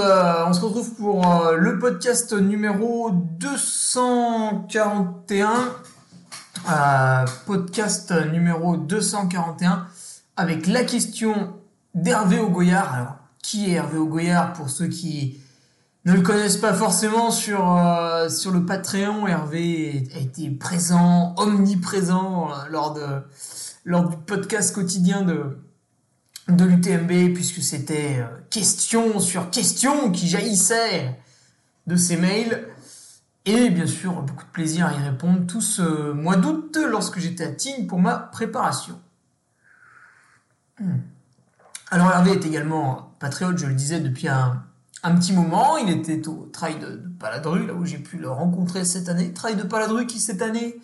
monde On se retrouve pour euh, le podcast numéro 241. Euh, podcast numéro 241 avec la question d'Hervé Augoyard. Alors, qui est Hervé Augoyard pour ceux qui ne le connaissent pas forcément sur, euh, sur le Patreon? Hervé a été présent, omniprésent lors, de, lors du podcast quotidien de, de l'UTMB puisque c'était euh, question sur question qui jaillissait de ces mails. Et bien sûr, beaucoup de plaisir à y répondre tout ce mois d'août lorsque j'étais à Tignes pour ma préparation. Hmm. Alors Hervé est également patriote, je le disais depuis un, petit moment. Il était au trail de, de Paladru, là où j'ai pu le rencontrer cette année. Trail de Paladru qui cette année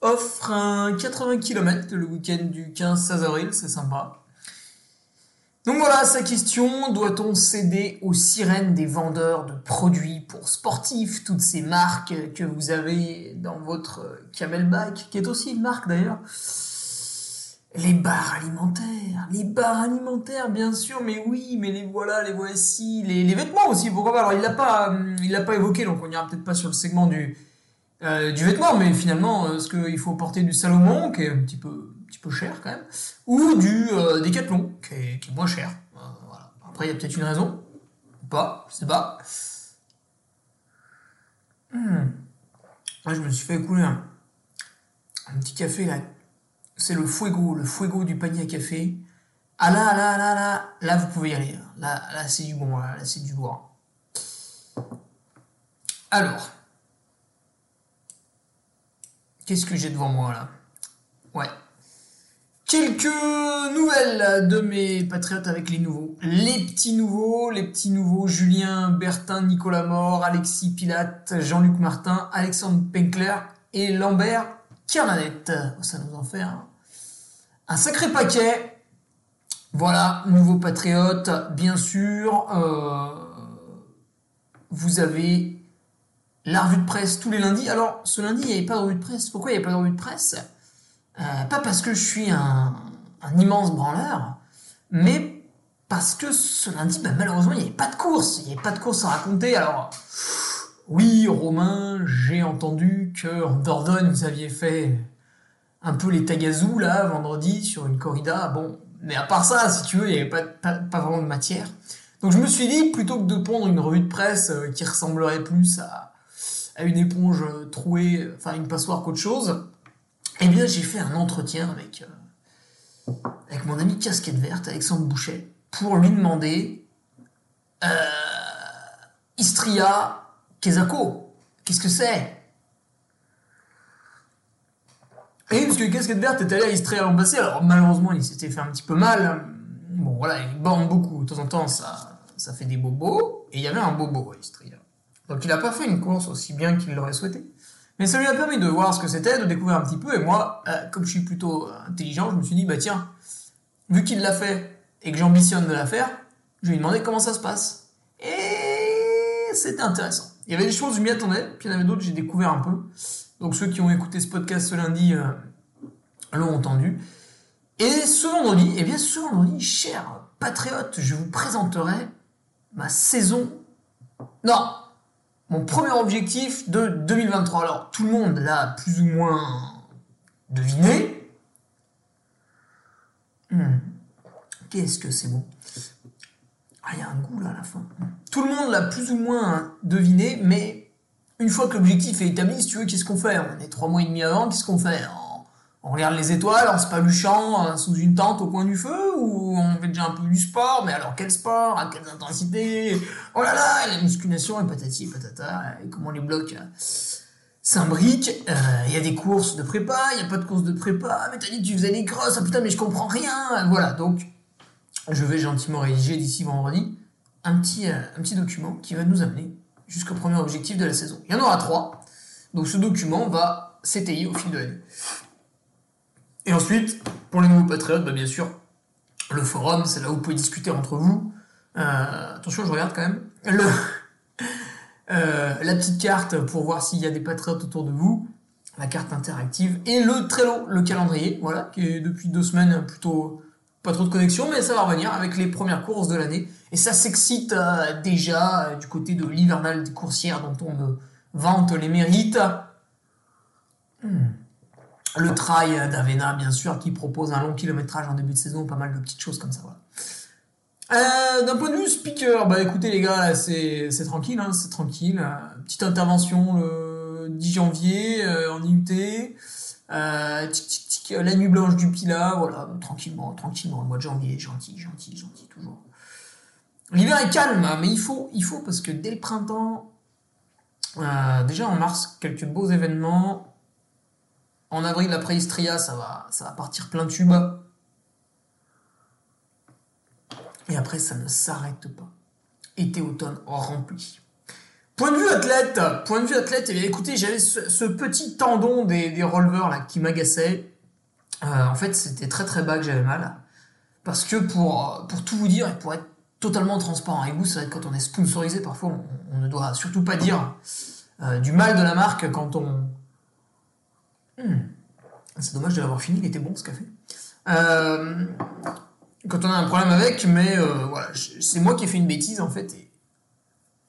offre un 80 km le week-end du 15-16 avril, c'est sympa. Donc voilà sa question, doit-on céder aux sirènes des vendeurs de produits pour sportifs, toutes ces marques que vous avez dans votre camelback, qui est aussi une marque d'ailleurs? Les bars alimentaires, les bars alimentaires bien sûr, mais oui, mais les voilà, les voici, les, vêtements aussi, pourquoi pas? Alors il l'a pas, il l'a pas évoqué, donc on ira peut-être pas sur le segment du euh, du vêtement, mais finalement, est-ce qu'il faut porter du Salomon, qui est un petit peu petit peu cher quand même, ou du euh, Decathlon, qui est, moins cher. Euh. Après, il y a peut-être une raison, ou pas, je sais pas. Hmm. Moi, je me suis fait écouler un, petit café là. C'est le Fuego, le Fuego du panier à café. Ah là, là, là, là, là, vous pouvez y aller. Là, là c'est du bon, là, là c'est du lourd. Alors, qu'est-ce que j'ai devant moi là? Ouais, Quelques nouvelles de mes patriotes avec les nouveaux. Les petits nouveaux, les petits nouveaux, Julien Bertin, Nicolas Mort, Alexis Pilate, Jean-Luc Martin, Alexandre Penkler et Lambert Carnanette. Ça nous en fait un, sacré paquet. Voilà, nouveaux patriotes, bien sûr. Euh, vous avez la revue de presse tous les lundis. Alors, ce lundi, il n'y avait pas de revue de presse. Pourquoi il n'y avait pas de revue de presse? Euh, pas parce que je suis un, immense branleur, mais parce que ce lundi, bah, malheureusement, il n'y avait pas de course. Il n'y avait pas de course à raconter. Alors, oui, Romain, j'ai entendu que Dordogne, vous aviez fait un peu les tagazous, là, vendredi, sur une corrida. Bon, mais à part ça, si tu veux, il n'y avait pas, vraiment de matière. Donc je me suis dit, plutôt que de pondre une revue de presse euh, qui ressemblerait plus à une éponge trouée, enfin une passoire qu'autre chose, eh bien, j'ai fait un entretien avec, euh, avec mon ami Casquette Verte, Alexandre Boucher, pour lui demander euh, Istria Kezako, qu'est-ce que c'est? Et parce que Casquette Verte est allé à Istria l'an passé, alors malheureusement, il s'était fait un petit peu mal. Bon, voilà, il borne beaucoup. De temps en temps, ça, ça fait des bobos. Et il y avait un bobo à Istria. Donc il n'a pas fait une course aussi bien qu'il l'aurait souhaité. Mais ça lui a permis de voir ce que c'était, de découvrir un petit peu. Et moi, euh, comme je suis plutôt intelligent, je me suis dit, bah tiens, vu qu'il l'a fait et que j'ambitionne de la faire, je lui ai demandé comment ça se passe. Et c'était intéressant. Il y avait des choses, je m'y attendais, puis il y en avait d'autres, j'ai découvert un peu. Donc ceux qui ont écouté ce podcast ce lundi euh, l'ont entendu. Et ce vendredi, eh bien ce vendredi, chers patriotes, je vous présenterai ma saison. Non, mon premier objectif de 2023. Alors tout le monde l'a plus ou moins deviné. Hmm. Qu'est-ce que c'est bon? Ah, il y a un goût là à la fin. Tout le monde l'a plus ou moins deviné, mais une fois que l'objectif est établi, si tu veux, qu'est-ce qu'on fait? On est trois mois et demi avant, qu'est-ce qu'on fait? On, regarde les étoiles en se euh, sous une tente au coin du feu, ou on fait déjà un peu du sport, mais alors quel sport À quelle intensité? Oh là là, la musculation, et patati, et patata, et comment les blocs euh, s'imbriquent. Euh, il y a des courses de prépa, il n'y a pas de courses de prépa, mais t'as dit tu faisais des crosses, ah putain, mais je comprends rien Voilà, donc je vais gentiment rédiger d'ici vendredi un petit, un petit document qui va nous amener jusqu'au premier objectif de la saison. Il y en aura trois. Donc ce document va s'étayer au fil de l'année. Et ensuite, pour les nouveaux patriotes, bah, bien sûr, le forum, c'est là où vous pouvez discuter entre vous. Euh, attention, je regarde quand même. Le, euh, la petite carte pour voir s'il y a des patriotes autour de vous. La carte interactive. Et le Trello, le calendrier, voilà, qui est depuis deux semaines plutôt pas trop de connexion, mais ça va revenir avec les premières courses de l'année. Et ça s'excite euh, déjà du côté de l'hivernal des coursières dont on vante les mérites. Hmm. Le trail d'Avena, bien sûr, qui propose un long kilométrage en début de saison, pas mal de petites choses comme ça. Euh, d'un point de vue speaker, bah écoutez les gars, c'est tranquille, hein, c'est tranquille. petite intervention le 10 janvier en IUT. la nuit blanche du Pila, voilà, tranquillement, tranquillement, le mois de janvier, gentil, gentil, gentil, toujours. L'hiver est calme, mais il faut, il faut parce que dès le printemps, euh, déjà en mars, quelques beaux événements. En avril, après Istria, ça va, ça va partir plein de tubes. Et après, ça ne s'arrête pas. Été-automne rempli. Point de vue athlète, point de vue athlète, eh écoutez, j'avais ce, petit tendon des, des releveurs là qui m'agaçait. Euh, en fait, c'était très très bas que j'avais mal. Parce que pour, pour tout vous dire et pour être totalement transparent avec vous. C'est vrai que quand on est sponsorisé, parfois, on, ne doit surtout pas dire euh, du mal de la marque quand on. Hmm. C'est dommage de l'avoir fini, il était bon ce café. Euh, quand on a un problème avec, mais euh, voilà, c'est moi qui ai fait une bêtise en fait.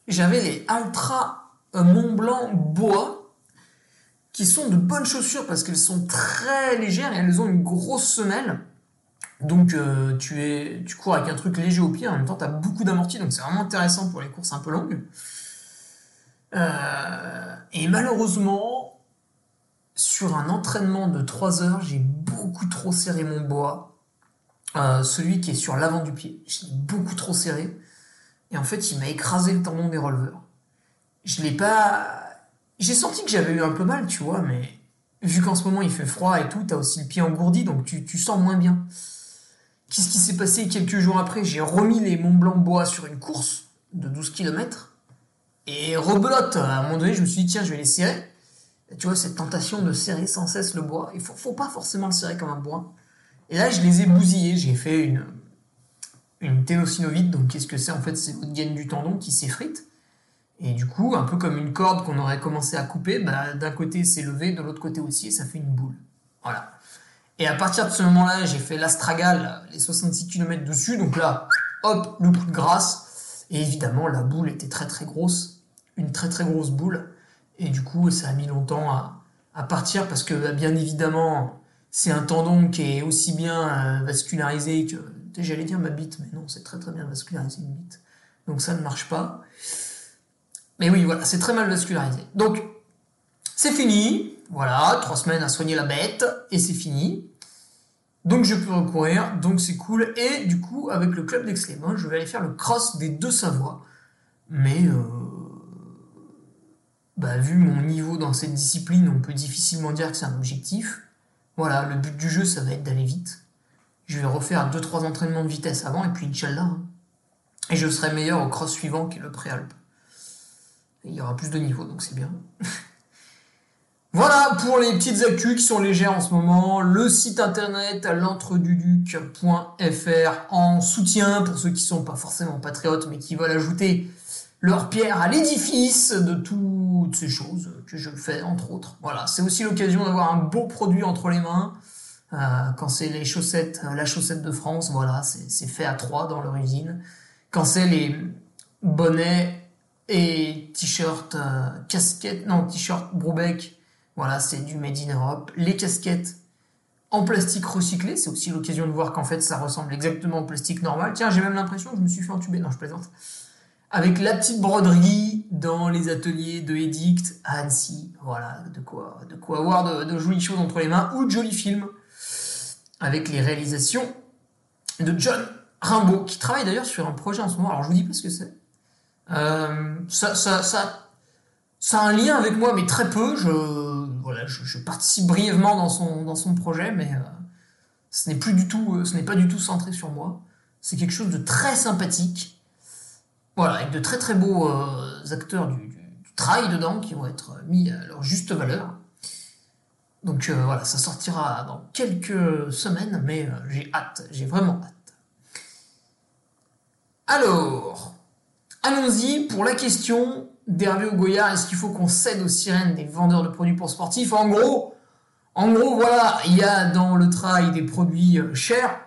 J'avais les Ultra Mont Blanc Bois qui sont de bonnes chaussures parce qu'elles sont très légères et elles ont une grosse semelle. Donc euh, tu, cours avec un truc léger au pied, en même temps tu as beaucoup d'amorti, donc c'est vraiment intéressant pour les courses un peu longues. Euh, et malheureusement, sur un entraînement de 3 heures, j'ai beaucoup trop serré mon bois. Euh, celui qui est sur l'avant du pied. J'ai beaucoup trop serré. Et en fait, il m'a écrasé le tendon des releveurs. Je l'ai pas... J'ai senti que j'avais eu un peu mal, tu vois, mais vu qu'en ce moment il fait froid et tout, t'as aussi le pied engourdi, donc tu, tu sens moins bien. Qu'est-ce qui s'est passé quelques jours après? J'ai remis les Mont Blanc Bois sur une course de 12 km. Et rebelote, à un moment donné, je me suis dit, tiens, je vais les serrer. Tu vois, cette tentation de serrer sans cesse le bois. Il faut, faut pas forcément le serrer comme un bois. Et là, je les ai bousillés. J'ai fait une, une ténosynovite. Donc, qu'est-ce que c'est En fait, c'est votre gaine du tendon qui s'effrite. Et du coup, un peu comme une corde qu'on aurait commencé à couper, bah, d'un côté c'est levé, de l'autre côté aussi, et ça fait une boule. Voilà. Et à partir de ce moment-là, j'ai fait l'astragal, les 66 km dessus. Donc là, hop, le de grâce. Et évidemment, la boule était très très grosse. Une très très grosse boule. Et du coup, ça a mis longtemps à, partir parce que bah, bien évidemment, c'est un tendon qui est aussi bien euh, vascularisé que... J'allais dire ma bite, mais non, c'est très très bien vascularisé une bite. Donc ça ne marche pas. Mais oui, voilà, c'est très mal vascularisé. Donc, c'est fini. Voilà, trois semaines à soigner la bête et c'est fini. Donc je peux recourir, donc c'est cool. Et du coup, avec le club daix je vais aller faire le cross des deux Savoies. Mais euh, bah, vu mon niveau dans cette discipline, on peut difficilement dire que c'est un objectif. Voilà, le but du jeu, ça va être d'aller vite. Je vais refaire 2-3 entraînements de vitesse avant, et puis Inch'Allah. Hein. Et je serai meilleur au cross suivant qui est le préalpe. Il y aura plus de niveau, donc c'est bien. Voilà pour les petites actus qui sont légères en ce moment. Le site internet l'entreduduc.fr en soutien pour ceux qui sont pas forcément patriotes mais qui veulent ajouter leur pierre à l'édifice de toutes ces choses que je fais, entre autres. Voilà, c'est aussi l'occasion d'avoir un beau produit entre les mains. Euh, quand c'est les chaussettes, la chaussette de France, voilà, c'est fait à trois dans leur usine. Quand c'est les bonnets et t-shirts, euh, casquettes, non, t-shirt Broubeck, voilà, c'est du Made in Europe. Les casquettes en plastique recyclé, c'est aussi l'occasion de voir qu'en fait ça ressemble exactement au plastique normal. Tiens, j'ai même l'impression que je me suis fait entuber, non, je plaisante. Avec la petite broderie dans les ateliers de Edict à Annecy, voilà, de quoi, de quoi avoir de, jolies choses entre les mains ou de jolis films avec les réalisations de John Rimbaud, qui travaille d'ailleurs sur un projet en ce moment. Alors je vous dis pas ce que c'est. Euh, ça, ça, ça, ça a un lien avec moi, mais très peu. Je, voilà, je, participe brièvement dans son, dans son projet, mais euh, ce n'est plus du tout, euh, ce n'est pas du tout centré sur moi. C'est quelque chose de très sympathique. Voilà, avec de très très beaux acteurs du, trail dedans qui vont être mis à leur juste valeur. Donc voilà, ça sortira dans quelques semaines, mais j'ai hâte, j'ai vraiment hâte. Alors, allons-y pour la question d'Hervé Goya. Est-ce qu'il faut qu'on cède aux sirènes des vendeurs de produits pour sportifs? En gros, en gros, voilà, il y a dans le trail des produits euh, chers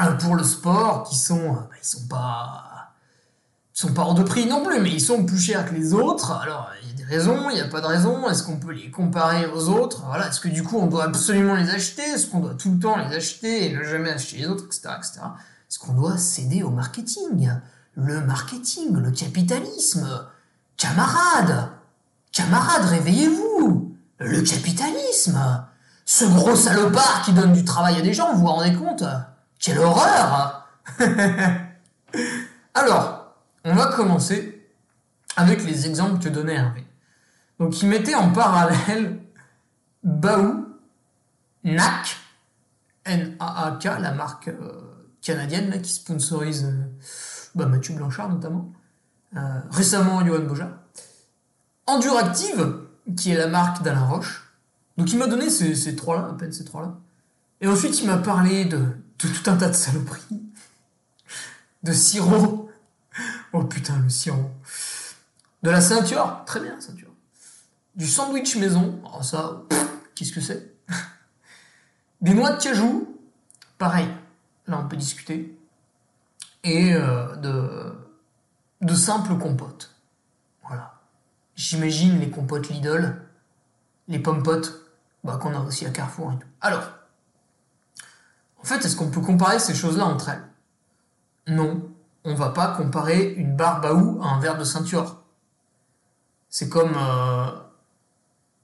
euh, pour le sport qui sont, euh, bah, ils sont pas, sont pas hors de prix non plus, mais ils sont plus chers que les autres. Alors, il y a des raisons, il n'y a pas de raison. Est-ce qu'on peut les comparer aux autres? Voilà, est-ce que du coup on doit absolument les acheter? Est-ce qu'on doit tout le temps les acheter et ne jamais acheter les autres, etc., etc. Est-ce qu'on doit céder au marketing? Le marketing, le capitalisme? Camarades Camarades, réveillez-vous Le capitalisme Ce gros salopard qui donne du travail à des gens, vous vous rendez compte? Quelle horreur Alors, on va commencer avec les exemples que donnait Hervé. Donc, il mettait en parallèle Baou, NAC, N-A-A-K, la marque euh, canadienne qui sponsorise euh, bah, Mathieu Blanchard notamment. Euh, récemment, Johan Boja. Enduractive, qui est la marque d'Alain Roche. Donc il m'a donné ces, trois-là, à peine ces trois-là. Et ensuite, il m'a parlé de, tout un tas de saloperies. De sirop. Oh putain, le sirop. De la ceinture? Très bien, ceinture. Du sandwich maison? Oh ça, qu'est-ce que c'est? Des noix de cajou? Pareil là on peut discuter, et euh, de, de simples compotes. Voilà. J'imagine les compotes Lidl, les pommes potes, bah, qu'on a aussi à Carrefour et tout. Alors, en fait, est-ce qu'on peut comparer ces choses-là entre elles? Non, on va pas comparer une barre Baou à un verre de ceinture. C'est comme euh,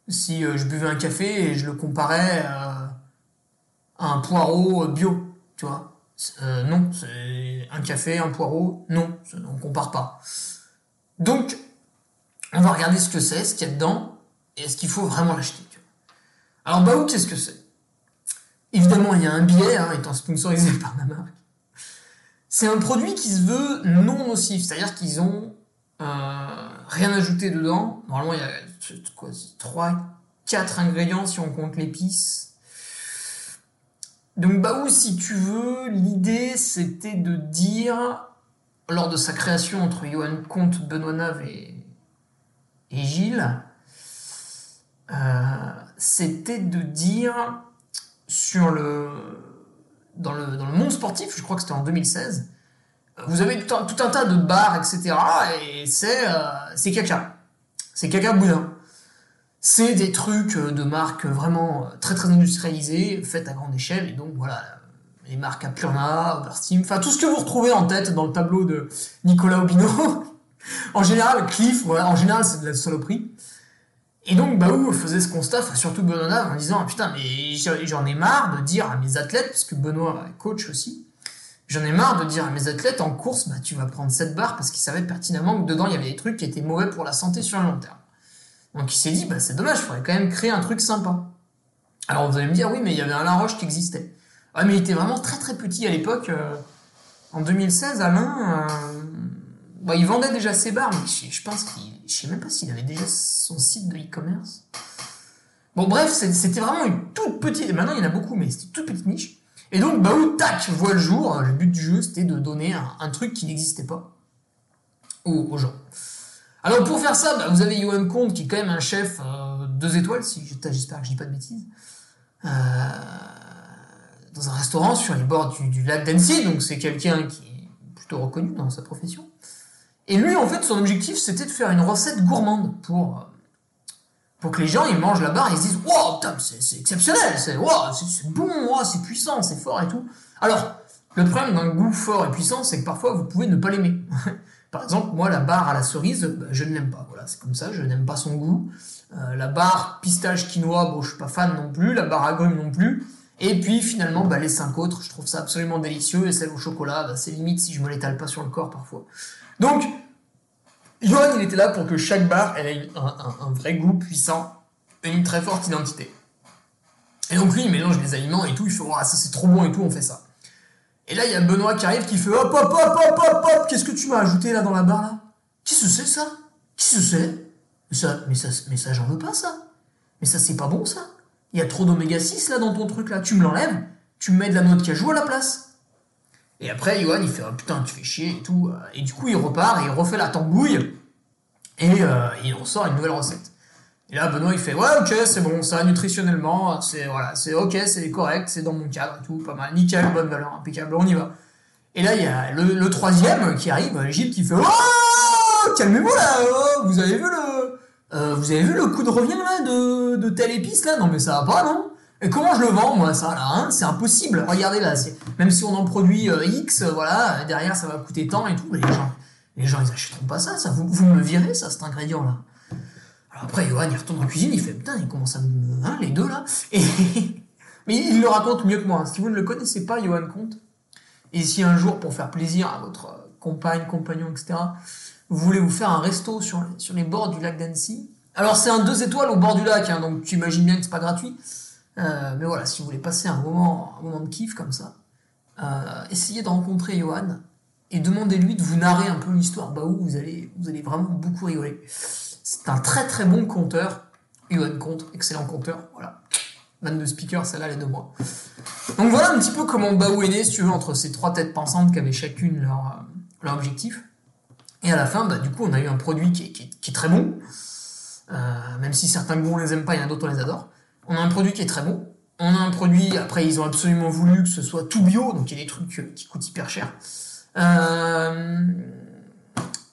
si euh, je buvais un café et je le comparais à un poireau bio, tu vois. Euh, non, c'est un café, un poireau, non, on compare pas. Donc, on va regarder ce que c'est, ce qu'il y a dedans, et est-ce qu'il faut vraiment l'acheter. Alors, Baou, qu'est-ce que c'est? Évidemment, il y a un billet, hein, étant sponsorisé par la marque. C'est un produit qui se veut non nocif, c'est-à-dire qu'ils ont euh, rien ajouté dedans. Normalement, il y a quoi, 3, 4 ingrédients si on compte l'épice, donc Baou, si tu veux, l'idée c'était de dire, lors de sa création entre Johan Comte, Benoît Nave et, Gilles, euh, c'était de dire sur le dans, le dans le monde sportif, je crois que c'était en 2016, vous avez tout un, tout un tas de bars, etc. Et c'est euh, caca. C'est caca boudin. C'est des trucs euh, de marques vraiment euh, très très industrialisées, faites à grande échelle, et donc voilà, les marques Apurna, Oversteam, enfin tout ce que vous retrouvez en tête dans le tableau de Nicolas Obino. en général, Cliff, en général c'est de la saloperie. Et donc Baou faisait ce constat, surtout Benoît en disant ah, putain mais j'en ai marre de dire à mes athlètes, parce que Benoît est coach aussi, j'en ai marre de dire à mes athlètes en course bah tu vas prendre cette barre parce qu'il savait pertinemment que dedans il y avait des trucs qui étaient mauvais pour la santé sur le long terme. Donc il s'est dit, bah, c'est dommage, il faudrait quand même créer un truc sympa. Alors vous allez me dire, oui, mais il y avait un Laroche qui existait. Ouais, mais il était vraiment très très petit à l'époque. Euh, en 2016, Alain, euh, bah, il vendait déjà ses bars, mais je, pense qu'il, je sais même pas s'il avait déjà son site de e-commerce. Bon, bref, c'était vraiment une toute petite, maintenant il y en a beaucoup, mais c'était une toute petite niche. Et donc, bah, tac, voit le jour. Le but du jeu, c'était de donner un, truc qui n'existait pas. aux, gens. Alors pour faire ça, bah, vous avez Johan Comte qui est quand même un chef euh, deux étoiles, si j'espère que je dis pas de bêtises, euh, dans un restaurant sur les bords du, lac d'Annecy, donc c'est quelqu'un qui est plutôt reconnu dans sa profession. Et lui, en fait, son objectif, c'était de faire une recette gourmande pour, euh, pour que les gens, ils mangent la barre et ils se disent « Wow, c'est exceptionnel, c'est wow, bon, wow, c'est puissant, c'est fort et tout. » Alors, le problème d'un goût fort et puissant, c'est que parfois, vous pouvez ne pas l'aimer. Par exemple, moi, la barre à la cerise, bah, je ne l'aime pas. Voilà, c'est comme ça, je n'aime pas son goût. Euh, la barre pistache quinoa, bon, je suis pas fan non plus. La barre agrumes non plus. Et puis finalement, bah, les cinq autres, je trouve ça absolument délicieux. Et celle au chocolat, bah, c'est limite si je me l'étale pas sur le corps parfois. Donc, Johan, il était là pour que chaque barre ait un, vrai goût puissant et une très forte identité. Et donc lui, il mélange les aliments et tout, il fait oh, ça c'est trop bon et tout, on fait ça. Et là, il y a Benoît qui arrive qui fait hop hop hop hop hop hop, qu'est-ce que tu m'as ajouté là dans la barre là? Qui ce c'est ça? Qui c'est? Mais ça, mais ça, mais ça j'en veux pas ça. Mais ça c'est pas bon ça. Il y a trop d'oméga 6 là dans ton truc là. Tu me l'enlèves, tu me mets de la noix de cajou à la place. Et après, Johan, il fait oh, putain, tu fais chier et tout. Et du coup, il repart et il refait la tambouille. Et euh, il ressort une nouvelle recette. Et là, Benoît, il fait Ouais, ok, c'est bon, ça, nutritionnellement, c'est c'est ok, c'est correct, c'est dans mon cadre et tout, pas mal, nickel, bonne valeur, impeccable, on y va. Et là, il y a le, troisième qui arrive, Gilles, qui fait Oh Calmez-vous là, oh, vous avez vu le. Euh, vous avez vu le coup de revient là de, de telle épice là? Non mais ça va pas, non? Et comment je le vends, moi, ça, là hein? C'est impossible. Regardez là, même si on en produit euh, X, euh, voilà, derrière ça va coûter tant et tout. Les gens, les gens ils achèteront pas ça, ça. Vous, vous me virez, ça, cet ingrédient-là. Alors après, Johan, il retourne en cuisine, il fait putain, il commence à me. Hein, les deux là. Et... Mais il le raconte mieux que moi. Si vous ne le connaissez pas, Johan Comte, et si un jour, pour faire plaisir à votre compagne, compagnon, etc., vous voulez vous faire un resto sur, sur les bords du lac d'Annecy, alors c'est un deux étoiles au bord du lac, hein, donc tu imagines bien que c'est pas gratuit. Euh, mais voilà, si vous voulez passer un moment, un moment de kiff comme ça, euh, essayez de rencontrer Johan et demandez-lui de vous narrer un peu l'histoire. Où vous allez, vous allez vraiment beaucoup rigoler. C'est un très très bon conteur. Johan Conte, excellent conteur. Voilà. Man de speaker, celle-là, elle est de moi. Donc voilà un petit peu comment Baou est né, si tu veux, entre ces trois têtes pensantes qui avaient chacune leur, euh, leur objectif. Et à la fin, bah, du coup, on a eu un produit qui est, qui est, très bon. même si certains goûts on les aime pas, il y en a d'autres on les adore. On a un produit qui est très bon. On a un produit, après, ils ont absolument voulu que ce soit tout bio, donc il y a des trucs euh, qui coûtent hyper cher. Euh,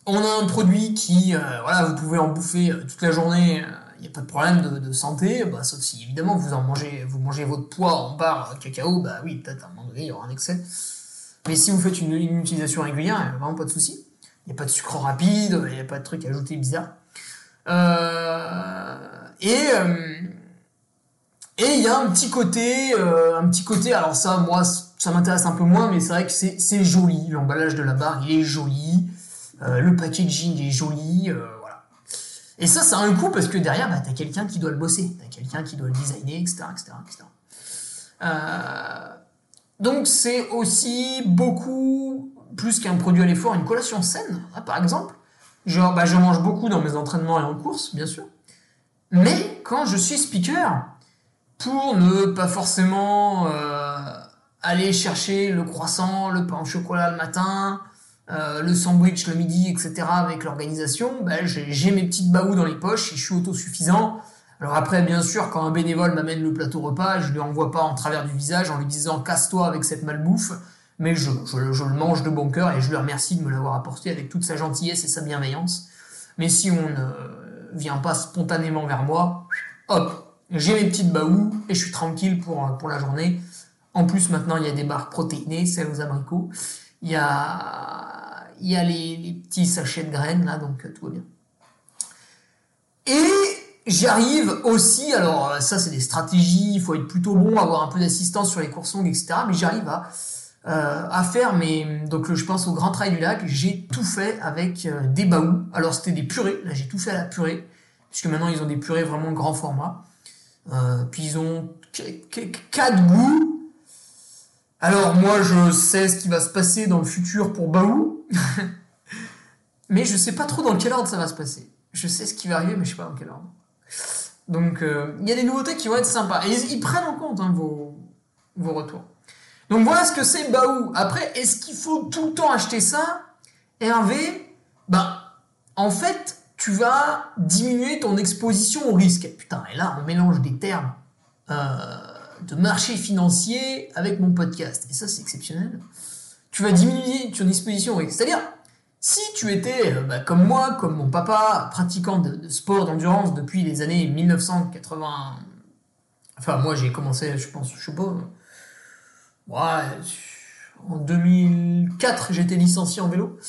on a un produit qui, euh, voilà, vous pouvez en bouffer toute la journée, il n'y a pas de problème de, santé, bah, sauf si évidemment vous en mangez, vous mangez votre poids en barre cacao, bah oui, peut-être à un moment donné il y aura un excès. Mais si vous faites une, utilisation régulière, il n'y a vraiment pas de souci. Il n'y a pas de sucre rapide, il n'y a pas de trucs ajoutés bizarres. et et il y a un petit côté, euh, un petit côté, alors ça, moi, ça m'intéresse un peu moins, mais c'est vrai que c'est joli. L'emballage de la barre, il est joli. Euh, le packaging est joli. Euh, voilà. Et ça, ça a un coût parce que derrière, bah, t'as quelqu'un qui doit le bosser. T'as quelqu'un qui doit le designer, etc. etc., donc c'est aussi beaucoup plus qu'un produit à l'effort, une collation saine, hein, par exemple. Genre, bah, je mange beaucoup dans mes entraînements et en course, bien sûr. Mais quand je suis speaker, pour ne pas forcément euh, aller chercher le croissant, le pain au chocolat le matin, euh, le sandwich le midi, etc. avec l'organisation, ben, j'ai mes petites baous dans les poches et je suis autosuffisant. Alors après, bien sûr, quand un bénévole m'amène le plateau repas, je lui envoie pas en travers du visage en lui disant casse-toi avec cette malbouffe, mais je, le mange de bon cœur et je lui remercie de me l'avoir apporté avec toute sa gentillesse et sa bienveillance. Mais si on ne vient pas spontanément vers moi, hop, j'ai mes petites baous et je suis tranquille pour, pour la journée. En plus, maintenant, il y a des barres protéinées, celles aux abricots. Il y a, il y a les, les petits sachets de graines, là, donc euh, tout va bien. Et j'arrive aussi, alors ça c'est des stratégies, il faut être plutôt bon, avoir un peu d'assistance sur les courses longues, etc. Mais j'arrive à, euh, à faire mes... Donc je pense au Grand Trail du Lac, j'ai tout fait avec euh, des baous. Alors c'était des purées, là j'ai tout fait à la purée, puisque maintenant ils ont des purées vraiment grand format. Euh, puis ils ont quatre goûts. Alors moi je sais ce qui va se passer dans le futur pour Baou. mais je sais pas trop dans quel ordre ça va se passer. Je sais ce qui va arriver mais je sais pas dans quel ordre. Donc euh, il y a des nouveautés qui vont être sympas. Et ils, prennent en compte hein, vos, vos retours. Donc voilà ce que c'est Baou. Après, est-ce qu'il faut tout le temps acheter ça? Hervé, ben en fait, tu vas diminuer ton exposition au risque. Putain, et là, on mélange des termes euh, de marché financier avec mon podcast. Et ça, c'est exceptionnel. Tu vas diminuer ton exposition au risque. C'est-à-dire, si tu étais, euh, bah, comme moi, comme mon papa, pratiquant de, sport d'endurance depuis les années 1980... Enfin, moi, j'ai commencé, je pense, je sais pas... Ouais, en 2004, j'étais licencié en vélo.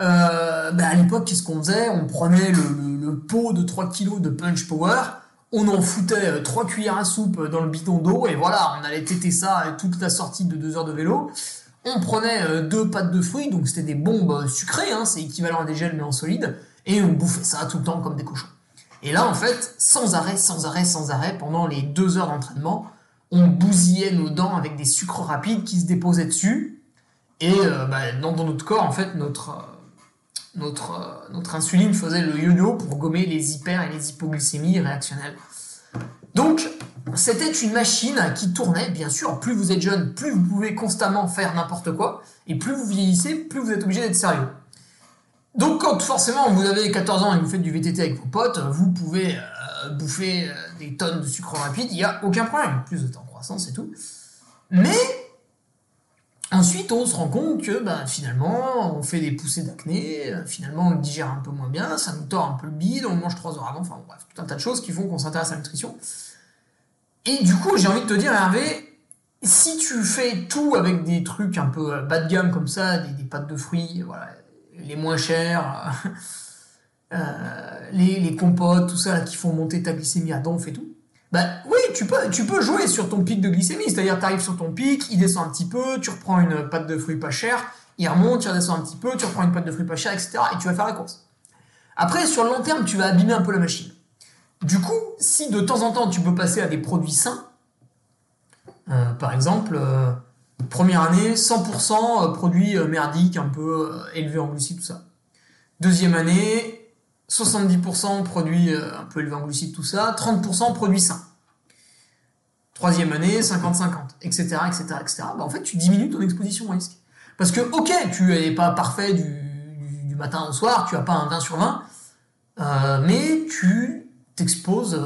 Euh, bah, à l'époque, qu'est-ce qu'on faisait? On prenait le, pot de 3 kg de punch power, on en foutait 3 euh, cuillères à soupe dans le bidon d'eau, et voilà, on allait téter ça toute la sortie de 2 heures de vélo. On prenait euh, deux pâtes de fruits, donc c'était des bombes sucrées, hein, c'est équivalent à des gels mais en solide, et on bouffait ça tout le temps comme des cochons. Et là, en fait, sans arrêt, sans arrêt, sans arrêt, pendant les 2 heures d'entraînement, on bousillait nos dents avec des sucres rapides qui se déposaient dessus, et bah, dans, notre corps, en fait, notre notre, euh, notre insuline faisait le yo-yo pour gommer les hyper et les hypoglycémies réactionnelles. Donc, c'était une machine qui tournait, bien sûr. Plus vous êtes jeune, plus vous pouvez constamment faire n'importe quoi. Et plus vous vieillissez, plus vous êtes obligé d'être sérieux. Donc, quand forcément vous avez 14 ans et vous faites du VTT avec vos potes, vous pouvez euh, bouffer euh, des tonnes de sucre rapide, il n'y a aucun problème. Plus êtes en croissance et tout. Mais Ensuite, on se rend compte que bah, finalement, on fait des poussées d'acné, euh, finalement, on digère un peu moins bien, ça nous tord un peu le bide, on mange trois heures avant, enfin bref, tout un tas de choses qui font qu'on s'intéresse à la nutrition. Et du coup, j'ai envie de te dire, Hervé, si tu fais tout avec des trucs un peu euh, bas de gamme comme ça, des, pâtes de fruits, voilà, les moins chers, euh, les, compotes, tout ça, qui font monter ta glycémie à donf et tout, bah oui, tu peux, jouer sur ton pic de glycémie, c'est-à-dire tu arrives sur ton pic, il descend un petit peu, tu reprends une pâte de fruits pas chère, il remonte, tu redescends un petit peu, tu reprends une pâte de fruits pas chère, etc. Et tu vas faire la course. Après, sur le long terme, tu vas abîmer un peu la machine. Du coup, si de temps en temps tu peux passer à des produits sains, euh, par exemple, euh, première année, 100% euh, produits merdiques, un peu élevés en glucides, tout ça. Deuxième année, 70% produits un peu élevés en glucides, tout ça, 30% produits sains. Troisième année, 50-50, etc., etc., etc. en fait, tu diminues ton exposition au risque. Parce que, ok, tu n'es pas parfait du, matin au soir, tu n'as pas un 20 sur 20, euh, mais tu t'exposes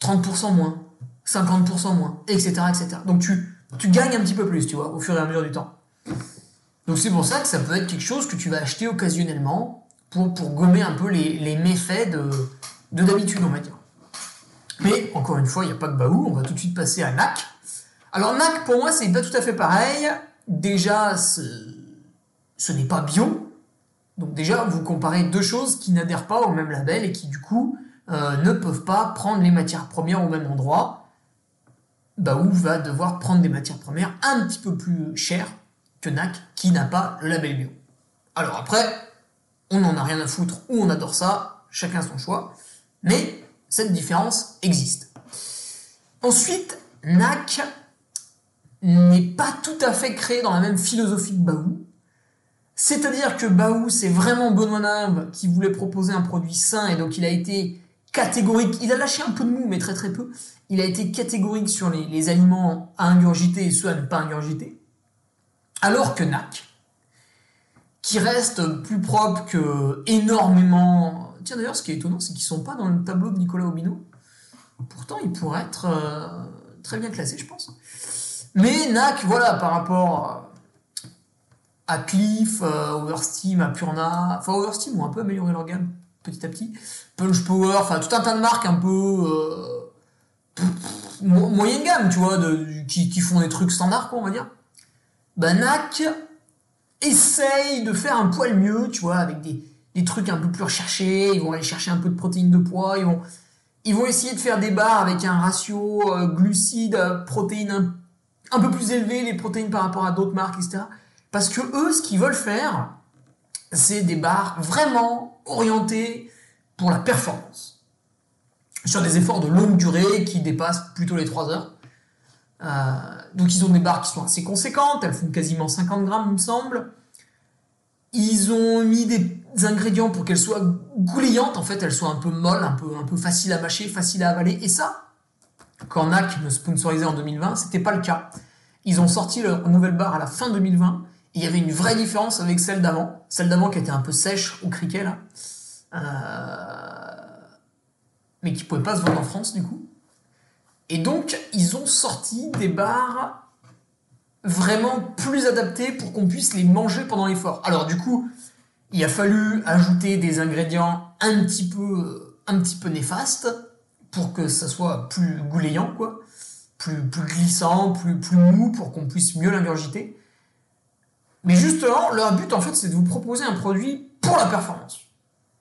30% euh, moins, 50% moins, etc., etc. Donc tu, tu gagnes un petit peu plus, tu vois, au fur et à mesure du temps. Donc c'est pour ça que ça peut être quelque chose que tu vas acheter occasionnellement, pour, gommer un peu les, méfaits de, d'habitude, on va dire. Mais encore une fois, il n'y a pas que Baou, on va tout de suite passer à NAC. Alors NAC, pour moi, c'est pas tout à fait pareil. Déjà, ce, n'est pas bio. Donc déjà, vous comparez deux choses qui n'adhèrent pas au même label et qui du coup euh, ne peuvent pas prendre les matières premières au même endroit. Baou va devoir prendre des matières premières un petit peu plus chères que NAC qui n'a pas le label bio. Alors après, on n'en a rien à foutre ou on adore ça, chacun son choix, mais cette différence existe. Ensuite, NAC n'est pas tout à fait créé dans la même philosophie que Baou. C'est-à-dire que Baou, c'est vraiment Benoît Nave qui voulait proposer un produit sain et donc il a été catégorique. Il a lâché un peu de mou, mais très très peu. Il a été catégorique sur les, les aliments à ingurgiter et ceux à ne pas ingurgiter. Alors que NAC, qui reste plus propre que énormément. Tiens d'ailleurs, ce qui est étonnant, c'est qu'ils sont pas dans le tableau de Nicolas Obino. Pourtant, ils pourraient être euh, très bien classés, je pense. Mais NAC, voilà, par rapport à Cliff, euh, Oversteam, à Purna, enfin Oversteam ont un peu amélioré leur gamme petit à petit. Punch Power, enfin tout un tas de marques un peu euh, moyenne gamme, tu vois, qui, font des trucs standards, quoi, on va dire. Bah NAC, essaye de faire un poil mieux, tu vois, avec des, trucs un peu plus recherchés, ils vont aller chercher un peu de protéines de poids, ils vont, ils vont essayer de faire des barres avec un ratio euh, glucides, euh, protéines un, peu plus élevé, les protéines par rapport à d'autres marques, etc. Parce que eux, ce qu'ils veulent faire, c'est des barres vraiment orientées pour la performance. Sur des efforts de longue durée qui dépassent plutôt les 3 heures. Euh, donc ils ont des barres qui sont assez conséquentes, elles font quasiment 50 grammes, il me semble. Ils ont mis des ingrédients pour qu'elles soient gouléantes, en fait, elles soient un peu molles, un peu, un peu faciles à mâcher, faciles à avaler. Et ça, quand NAC me sponsorisait en 2020, c'était pas le cas. Ils ont sorti leur nouvelle barre à la fin 2020, et il y avait une vraie différence avec celle d'avant. Celle d'avant qui était un peu sèche au criquet, là. mais qui ne pouvaient pas se vendre en France du coup. Et donc, ils ont sorti des bars vraiment plus adaptés pour qu'on puisse les manger pendant l'effort. Alors du coup, il a fallu ajouter des ingrédients un petit peu, néfastes pour que ça soit plus gouléant, quoi, plus, plus glissant, plus, plus mou, pour qu'on puisse mieux l'ingurgiter. Mais justement, leur but, en fait, c'est de vous proposer un produit pour la performance.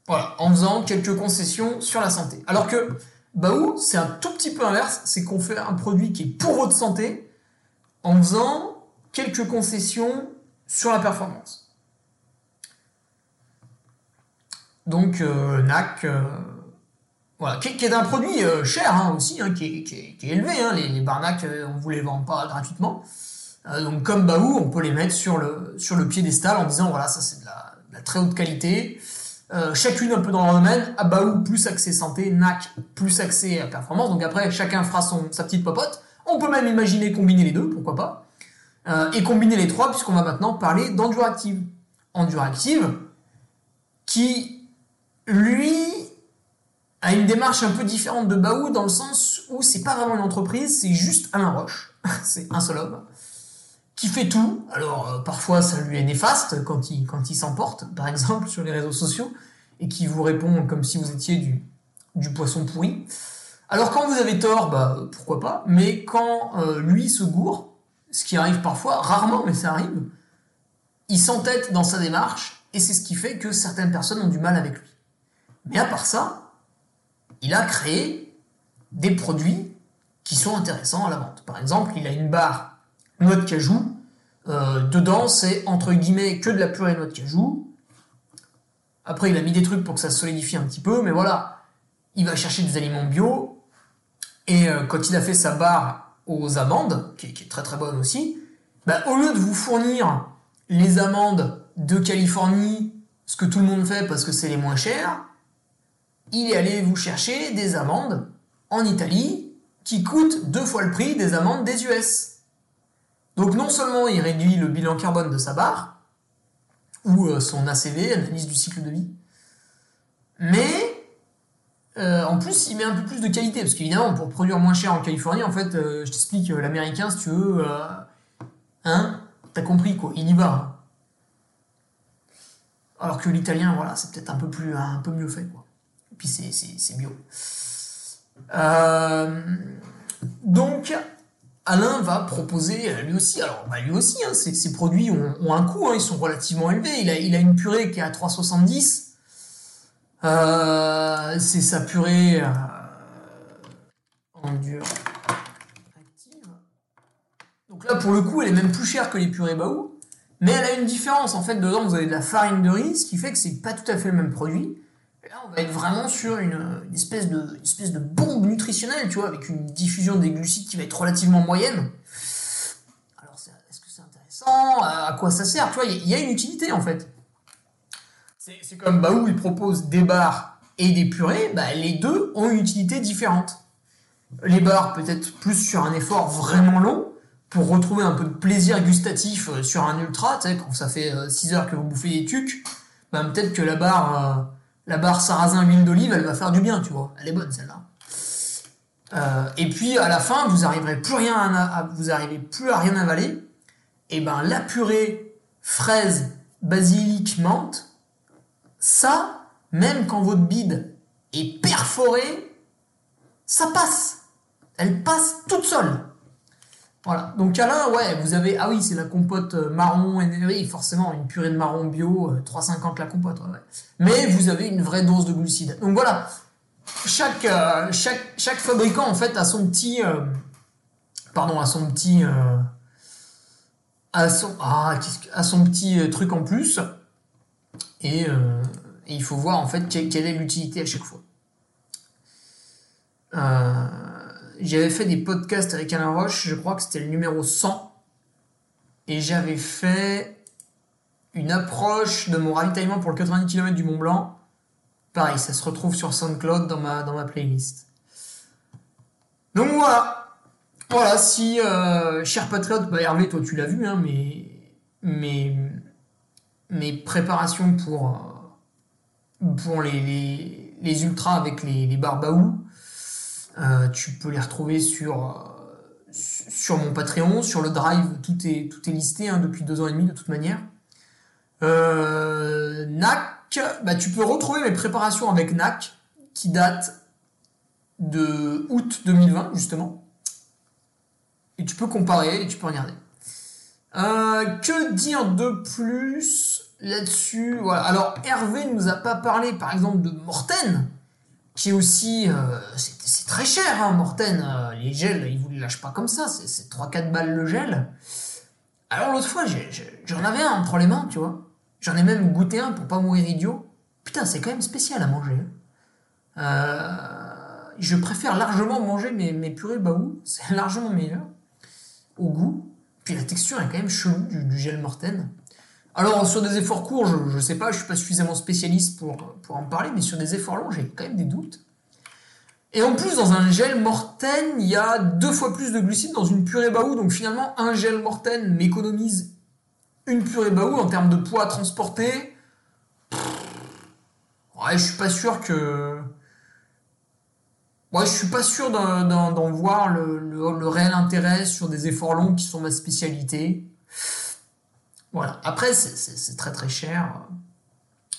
Voilà, en faisant quelques concessions sur la santé. Alors que Baou, c'est un tout petit peu inverse, c'est qu'on fait un produit qui est pour votre santé en faisant quelques concessions sur la performance. Donc euh, NAC, euh, voilà, qui, est un produit euh, cher hein, aussi, hein, qui, est, élevé. Hein, les, Barnac, on ne vous les vend pas gratuitement. donc comme Baou, on peut les mettre sur le, piédestal en disant voilà, ça c'est de la très haute qualité. Chacune un peu dans leur domaine. Abaou plus accès santé, NAC plus accès à performance. Donc après, chacun fera son, sa petite popote. On peut même imaginer combiner les deux, pourquoi pas. Et combiner les trois, puisqu'on va maintenant parler d'Enduractive. Enduractive, qui, lui, a une démarche un peu différente de Baou, dans le sens où c'est pas vraiment une entreprise, c'est juste Alain Roche. c'est un seul homme qui fait tout. Alors euh, parfois ça lui est néfaste quand il, quand il s'emporte, par exemple sur les réseaux sociaux, et qui vous répond comme si vous étiez du, du poisson pourri. Alors quand vous avez tort, bah pourquoi pas, mais quand euh, lui se gourre, ce qui arrive parfois, rarement mais ça arrive, il s'entête dans sa démarche, et c'est ce qui fait que certaines personnes ont du mal avec lui. Mais à part ça, il a créé des produits qui sont intéressants à la vente. Par exemple, il a une barre noix de cajou. Euh, dedans, c'est entre guillemets que de la purée noix de cajou. Après, il a mis des trucs pour que ça se solidifie un petit peu, mais voilà, il va chercher des aliments bio. Et euh, quand il a fait sa barre aux amandes, qui est, très très bonne aussi, bah, au lieu de vous fournir les amandes de Californie, ce que tout le monde fait parce que c'est les moins chers, il est allé vous chercher des amandes en Italie qui coûtent deux fois le prix des amandes des US. Donc non seulement il réduit le bilan carbone de sa barre, ou euh, son ACV, analyse du cycle de vie, mais euh, en plus il met un peu plus de qualité, parce qu'évidemment pour produire moins cher en Californie, en fait, euh, je t'explique, l'américain, si tu veux, hein, t'as compris quoi, il y va. Alors que l'italien, voilà, c'est peut-être un peu plus, un peu mieux fait, quoi. Puis c'est bio. donc, Alain va proposer lui aussi, alors bah, lui aussi, hein, ses, produits ont, un coût, hein, ils sont relativement élevés. Il a, une purée qui est à 3,70. Euh, c'est sa purée euh, en dur. Donc là, pour le coup, elle est même plus chère que les purées Baou. Mais elle a une différence. En fait, dedans, vous avez de la farine de riz, ce qui fait que c'est pas tout à fait le même produit on va être vraiment sur une, espèce, de, bombe nutritionnelle, tu vois, avec une diffusion des glucides qui va être relativement moyenne. Alors, est-ce que c'est intéressant? À quoi ça sert? Tu vois, il y, a une utilité, en fait. C'est comme Baou, il propose des bars et des purées, bah, les deux ont une utilité différente. Les bars, peut-être plus sur un effort vraiment long, pour retrouver un peu de plaisir gustatif euh, sur un ultra, tu sais, quand ça fait 6 euh, heures que vous bouffez des tucs, bah, peut-être que la barre... La barre sarrasin huile d'olive, elle va faire du bien, tu vois. Elle est bonne celle-là. Euh, et puis à la fin, vous arriverez plus rien à, vous arrivez plus à rien avaler. Et ben la purée fraise, basilic, menthe, ça, même quand votre bide est perforée, ça passe. Elle passe toute seule. Voilà. Donc Alain, ouais, vous avez ah oui, c'est la compote euh, marron oui, forcément une purée de marron bio, 3,50 euh, la compote. Ouais, Mais vous avez une vraie dose de glucides. Donc voilà. Chaque euh, chaque chaque fabricant en fait a son petit pardon, a son petit à son ah, a son petit truc en plus et, et, il faut voir en fait quelle est l'utilité à chaque fois. Euh, j'avais fait des podcasts avec Alain Roche, je crois que c'était le numéro 100. Et j'avais fait une approche de mon ravitaillement pour le 90 km du Mont Blanc. Pareil, ça se retrouve sur SoundCloud dans ma, dans ma playlist. Donc voilà. Voilà, si, euh, cher patriote, bah Hervé, toi tu l'as vu, hein, mais mes, préparations pour, euh, pour les, les, ultras avec les, les barbaous. Euh, tu peux les retrouver sur, euh, sur mon Patreon, sur le Drive, tout est, tout est listé hein, depuis deux ans et demi de toute manière. Euh, NAC, bah, tu peux retrouver mes préparations avec NAC qui datent de août 2020 justement. Et tu peux comparer et tu peux regarder. que dire de plus là-dessus? Alors Hervé ne nous a pas parlé par exemple de Morten, qui est aussi... Euh, c'est très cher hein, Morten. Euh, les gels, ils vous les lâchent pas comme ça, c'est 3-4 balles le gel. Alors l'autre fois, j'en avais un entre les mains, tu vois. J'en ai même goûté un pour pas mourir idiot. Putain, c'est quand même spécial à manger. Hein. Euh, je préfère largement manger mes, mes purées baou, c'est largement meilleur au goût. Puis la texture est quand même chelou du gel Morten. Alors, sur des efforts courts, je ne sais pas, je suis pas suffisamment spécialiste pour, en parler, mais sur des efforts longs, j'ai quand même des doutes. Et en plus, dans un gel Morten, il y a deux fois plus de glucides dans une purée Baou. Donc finalement, un gel Morten m'économise une purée Baou en termes de poids transporté. Ouais, je suis pas sûr que. Ouais, je suis pas sûr d'en voir le réel intérêt sur des efforts longs qui sont ma spécialité. Voilà. Après, c'est très très cher.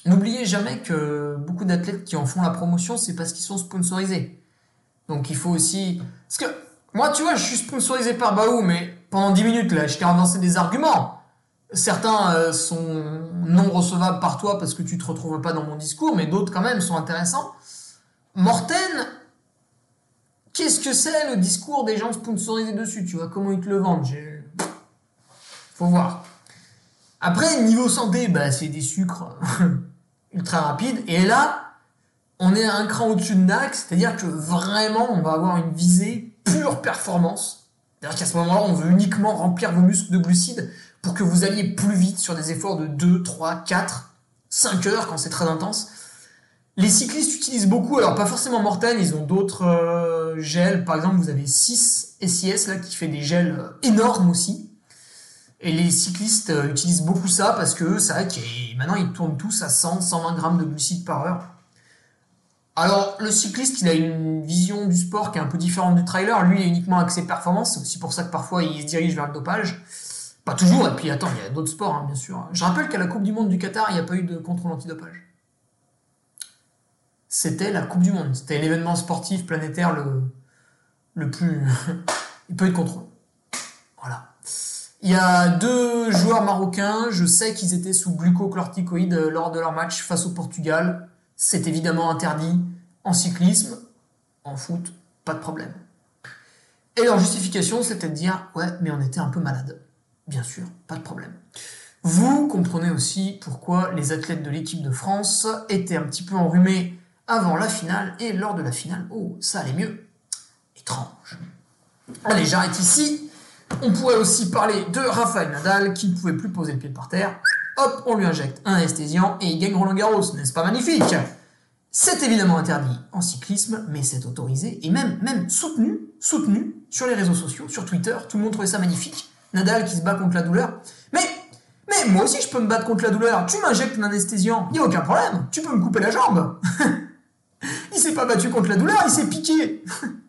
N'oubliez jamais que beaucoup d'athlètes qui en font la promotion, c'est parce qu'ils sont sponsorisés. Donc il faut aussi... Parce que moi, tu vois, je suis sponsorisé par Baou, mais pendant 10 minutes, là, je t'ai avancé des arguments. Certains euh, sont non recevables par toi parce que tu te retrouves pas dans mon discours, mais d'autres quand même sont intéressants. Morten, qu'est-ce que c'est le discours des gens sponsorisés dessus Tu vois? Comment ils te le vendent? Faut voir. Après, niveau santé, bah, c'est des sucres ultra rapides. Et là, on est à un cran au-dessus de NAC, c'est-à-dire que vraiment, on va avoir une visée pure performance. C'est-à-dire qu'à ce moment-là, on veut uniquement remplir vos muscles de glucides pour que vous alliez plus vite sur des efforts de 2, 3, 4, 5 heures quand c'est très intense. Les cyclistes utilisent beaucoup, alors pas forcément Morten, ils ont d'autres euh, gels. Par exemple, vous avez 6 SIS là qui fait des gels euh, énormes aussi. Et les cyclistes euh, utilisent beaucoup ça parce que c'est vrai que maintenant ils tournent tous à 100, 120 grammes de glucides par heure. Alors le cycliste, il a une vision du sport qui est un peu différente du trailer. Lui, il est uniquement axé performance. C'est aussi pour ça que parfois il se dirige vers le dopage. Pas toujours. Et puis attends, il y a d'autres sports, hein, bien sûr. Je rappelle qu'à la Coupe du Monde du Qatar, il n'y a pas eu de contrôle antidopage. C'était la Coupe du Monde. C'était l'événement sportif planétaire le, le plus. il peut de contrôle. Il y a deux joueurs marocains, je sais qu'ils étaient sous glucocorticoïdes lors de leur match face au Portugal. C'est évidemment interdit en cyclisme, en foot, pas de problème. Et leur justification, c'était de dire ouais, mais on était un peu malade. Bien sûr, pas de problème. Vous comprenez aussi pourquoi les athlètes de l'équipe de France étaient un petit peu enrhumés avant la finale et lors de la finale. Oh, ça allait mieux. Étrange. Allez, j'arrête ici. On pourrait aussi parler de Rafael Nadal qui ne pouvait plus poser le pied par terre. Hop, on lui injecte un anesthésiant et il gagne Roland Garros, n'est-ce pas magnifique? C'est évidemment interdit en cyclisme, mais c'est autorisé et même, même soutenu, soutenu sur les réseaux sociaux, sur Twitter. Tout le monde trouvait ça magnifique. Nadal qui se bat contre la douleur. Mais, mais moi aussi je peux me battre contre la douleur. Tu m'injectes un anesthésiant, il n'y a aucun problème. Tu peux me couper la jambe. il s'est pas battu contre la douleur, il s'est piqué.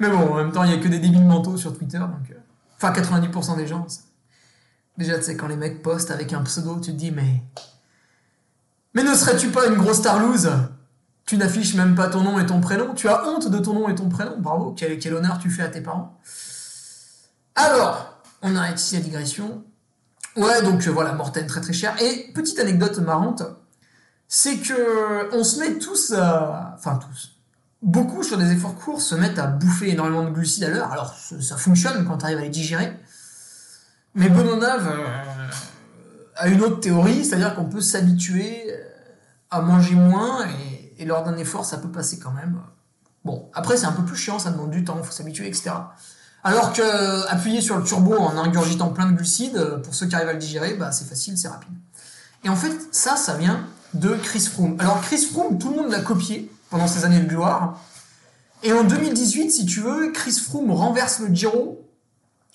Mais bon, en même temps, il n'y a que des débiles mentaux sur Twitter. Donc, euh, Enfin, 90% des gens. Déjà, tu sais, quand les mecs postent avec un pseudo, tu te dis, mais. Mais ne serais-tu pas une grosse tarlouse? Tu n'affiches même pas ton nom et ton prénom. Tu as honte de ton nom et ton prénom. Bravo, quel, honneur tu fais à tes parents. Alors, on arrête ici la digression. Ouais, donc euh, voilà, Morten très très cher. Et petite anecdote marrante, c'est que on se met tous à... Enfin tous beaucoup sur des efforts courts se mettent à bouffer énormément de glucides à l'heure. Alors ça fonctionne quand tu arrives à les digérer. Mais Bononave euh, a une autre théorie, c'est-à-dire qu'on peut s'habituer euh, à manger moins et, lors d'un effort ça peut passer quand même. Bon, après c'est un peu plus chiant, ça demande du temps, il faut s'habituer, etc. Alors que appuyer sur le turbo en ingurgitant plein de glucides, pour ceux qui arrivent à le digérer, bah, c'est facile, c'est rapide. Et en fait, ça, ça vient de Chris Froome. Alors Chris Froome, tout le monde l'a copié, pendant ses années de gloire. Et en 2018, si tu veux, Chris Froome renverse le Giro,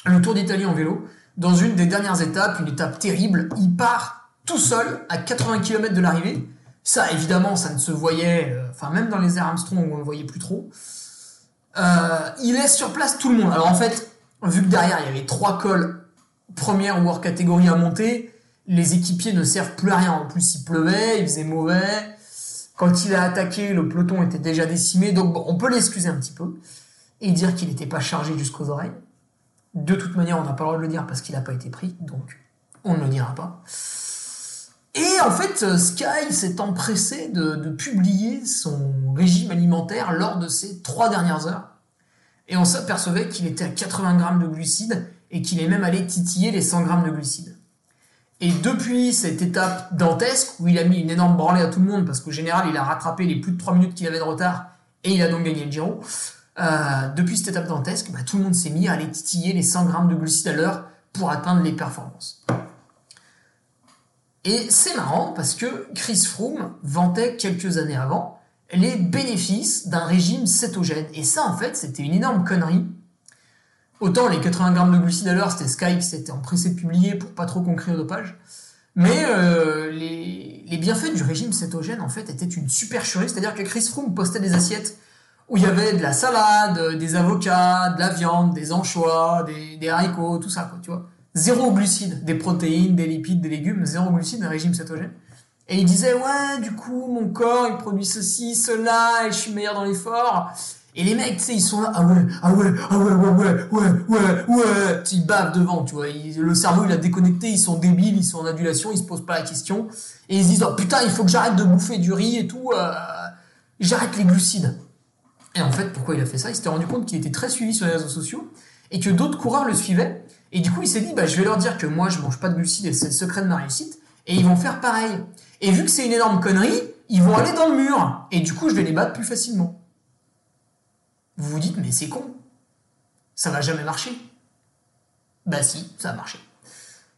le Tour d'Italie en vélo, dans une des dernières étapes, une étape terrible. Il part tout seul à 80 km de l'arrivée, Ça, évidemment, ça ne se voyait, euh, enfin, même dans les airs Armstrong, on ne le voyait plus trop. Euh, il laisse sur place tout le monde. Alors en fait, vu que derrière, il y avait trois cols première ou hors catégorie à monter, les équipiers ne servent plus à rien. En plus, il pleuvait, il faisait mauvais. Quand il a attaqué, le peloton était déjà décimé, donc on peut l'excuser un petit peu et dire qu'il n'était pas chargé jusqu'aux oreilles. De toute manière, on n'a pas le droit de le dire parce qu'il n'a pas été pris, donc on ne le dira pas. Et en fait, Sky s'est empressé de, publier son régime alimentaire lors de ces trois dernières heures. Et on s'apercevait qu'il était à 80 grammes de glucides et qu'il est même allé titiller les 100 grammes de glucides. Et depuis cette étape dantesque, où il a mis une énorme branlée à tout le monde, parce qu'au général, il a rattrapé les plus de 3 minutes qu'il avait de retard, et il a donc gagné le Giro, euh, depuis cette étape dantesque, bah, tout le monde s'est mis à aller titiller les 100 grammes de glucides à l'heure pour atteindre les performances. Et c'est marrant parce que Chris Froome vantait quelques années avant les bénéfices d'un régime cétogène. Et ça, en fait, c'était une énorme connerie. Autant les 80 grammes de glucides à l'heure, c'était Sky qui s'était empressé de publier pour pas trop concréer au dopage. Mais euh, les, les, bienfaits du régime cétogène, en fait, étaient une supercherie. C'est-à-dire que Chris Froome postait des assiettes où il y avait de la salade, des avocats, de la viande, des anchois, des, des haricots, tout ça, quoi, tu vois. Zéro glucides, des protéines, des lipides, des légumes, zéro glucides, un régime cétogène. Et il disait, ouais, du coup, mon corps, il produit ceci, cela, et je suis meilleur dans l'effort. Et les mecs, tu sais, ils sont là, ah ouais, ah ouais, ah ouais, ouais, ouais, ouais, ouais, ouais, ils bavent devant, tu vois. le cerveau, il a déconnecté, ils sont débiles, ils sont en adulation, ils se posent pas la question. Et ils se disent, oh putain, il faut que j'arrête de bouffer du riz et tout, euh, j'arrête les glucides. Et en fait, pourquoi il a fait ça? Il s'était rendu compte qu'il était très suivi sur les réseaux sociaux et que d'autres coureurs le suivaient. Et du coup, il s'est dit, bah, je vais leur dire que moi, je mange pas de glucides et c'est le secret de ma réussite. Et ils vont faire pareil. Et vu que c'est une énorme connerie, ils vont aller dans le mur. Et du coup, je vais les battre plus facilement. Vous vous dites, mais c'est con. Ça va jamais marcher. Bah si, ça a marché.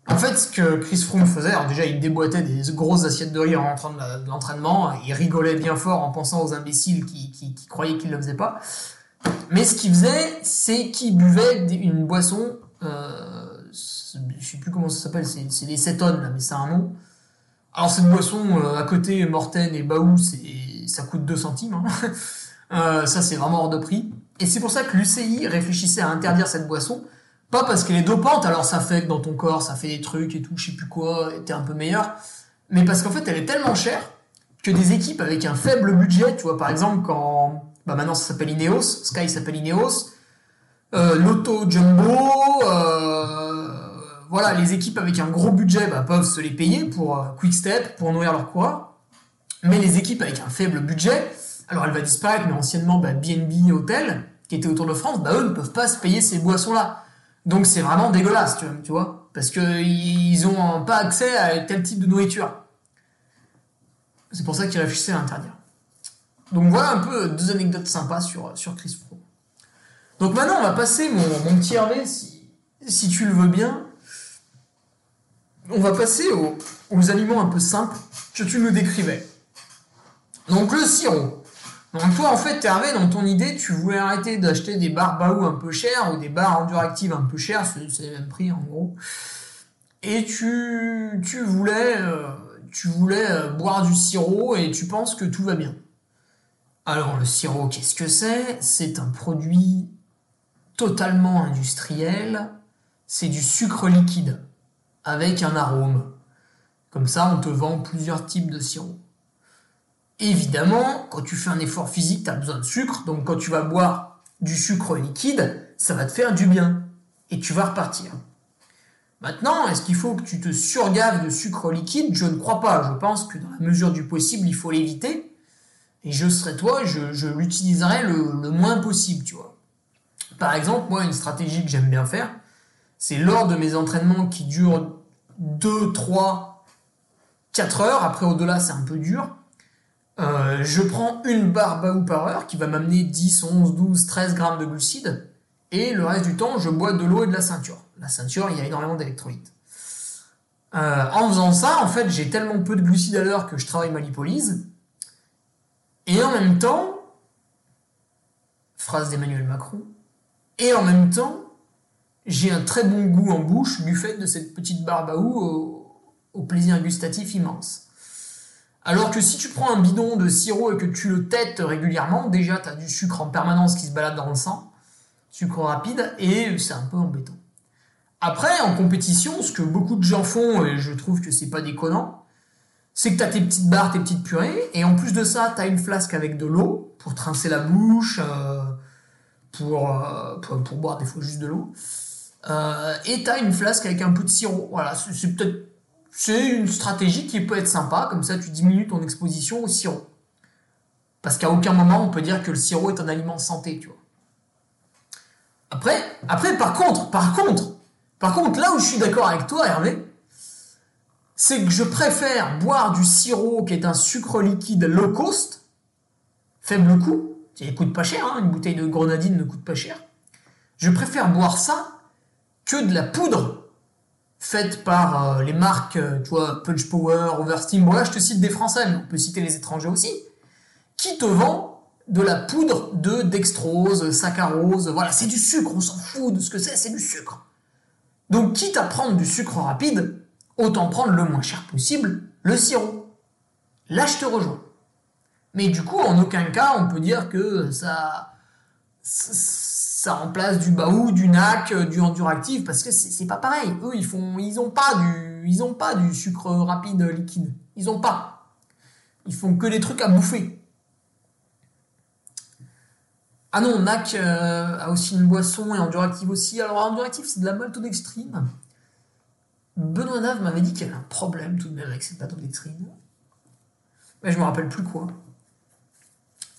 En fait, ce que Chris Froome faisait, alors déjà, il déboîtait des grosses assiettes de riz en rentrant de l'entraînement, il rigolait bien fort en pensant aux imbéciles qui, croyaient qu'il ne le faisait pas. Mais ce qu'il faisait, c'est qu'il buvait une boisson, euh, je sais plus comment ça s'appelle, c'est des cétones, là, mais c'est un nom. Alors cette boisson, euh, à côté Morten et Baou, ça coûte 2 centimes. Hein. Euh, ça, c'est vraiment hors de prix. Et c'est pour ça que l'UCI réfléchissait à interdire cette boisson, pas parce qu'elle est dopante, alors ça fait que dans ton corps, ça fait des trucs et tout, je sais plus quoi, et t'es un peu meilleur. Mais parce qu'en fait, elle est tellement chère que des équipes avec un faible budget, tu vois, par exemple, quand, bah maintenant ça s'appelle Ineos, Sky s'appelle Ineos, euh, Lotto Jumbo, euh, voilà, les équipes avec un gros budget bah, peuvent se les payer pour euh, Quick Step, pour nourrir leurs coureurs. Mais les équipes avec un faible budget, alors elle va disparaître, mais anciennement, bah, BNB Hotel, qui était autour de France, bah, eux ne peuvent pas se payer ces boissons-là. Donc c'est vraiment dégueulasse, tu vois, parce qu'ils n'ont pas accès à tel type de nourriture. C'est pour ça qu'ils réfléchissaient à interdire. Donc voilà un peu deux anecdotes sympas sur, sur Chris Froome. Donc maintenant, on va passer mon, petit Hervé, si, si tu le veux bien. On va passer aux, aux aliments un peu simples que tu nous décrivais. Donc le sirop. Donc toi, en fait, Hervé, dans ton idée, tu voulais arrêter d'acheter des barres Baou un peu chères ou des barres Enduractive un peu chères, c'est le même prix en gros. Et tu, tu voulais, euh, tu voulais euh, boire du sirop et tu penses que tout va bien. Alors le sirop, qu'est-ce que c'est? C'est un produit totalement industriel. C'est du sucre liquide avec un arôme. Comme ça, on te vend plusieurs types de sirop. Évidemment, quand tu fais un effort physique, tu as besoin de sucre, donc quand tu vas boire du sucre liquide, ça va te faire du bien. Et tu vas repartir. Maintenant, est-ce qu'il faut que tu te surgaves de sucre liquide? Je ne crois pas. Je pense que dans la mesure du possible, il faut l'éviter. Et je serais toi, je, l'utiliserai le, le, moins possible, tu vois. Par exemple, moi, une stratégie que j'aime bien faire, c'est lors de mes entraînements qui durent 2, 3, 4 heures, après au-delà c'est un peu dur, euh, je prends une barre Baou par heure qui va m'amener 10, 11, 12, 13 grammes de glucides. Et le reste du temps, je bois de l'eau et de la ceinture. La ceinture, il y a énormément d'électrolytes. Euh, en faisant ça, en fait, j'ai tellement peu de glucides à l'heure que je travaille ma lipolyse. Et en même temps, phrase d'Emmanuel Macron, et en même temps, j'ai un très bon goût en bouche du fait de cette petite barre Baou au plaisir gustatif immense. Alors que si tu prends un bidon de sirop et que tu le têtes régulièrement, déjà tu as du sucre en permanence qui se balade dans le sang, sucre rapide, et c'est un peu embêtant. Après, en compétition, ce que beaucoup de gens font, et je trouve que c'est pas déconnant, c'est que tu as tes petites barres, tes petites purées, et en plus de ça, tu as une flasque avec de l'eau pour trincer la bouche, euh, pour, euh, pour, boire des fois juste de l'eau. Euh, et tu as une flasque avec un peu de sirop. Voilà, c'est peut-être c'est une stratégie qui peut être sympa, comme ça tu diminues ton exposition au sirop. Parce qu'à aucun moment on peut dire que le sirop est un aliment santé, tu vois. Après, après par contre, par contre, par contre, là où je suis d'accord avec toi, Hervé, c'est que je préfère boire du sirop qui est un sucre liquide low cost, faible coût, il coûte pas cher, hein, une bouteille de grenadine ne coûte pas cher. Je préfère boire ça que de la poudre faite par euh, les marques, euh, tu vois, Punch Power, Oversteam. Bon là, je te cite des Français, mais on peut citer les étrangers aussi, qui te vend de la poudre de dextrose, saccharose. Voilà, c'est du sucre, on s'en fout de ce que c'est, c'est du sucre. Donc, quitte à prendre du sucre rapide, autant prendre le moins cher possible, le sirop. Là, je te rejoins. Mais du coup, en aucun cas, on peut dire que ça, ça remplace du Baou, du NAC, du Enduractive, parce que c'est pas pareil. Eux, ils font, ils ont pas du, ils ont pas du sucre rapide liquide. Ils ont pas. Ils font que des trucs à bouffer. Ah non, NAC euh, a aussi une boisson et Enduractive aussi. Alors Enduractive, c'est de la maltodextrine. Benoît Nave m'avait dit qu'il y avait un problème tout de même avec cette maltodextrine. Mais je me rappelle plus quoi.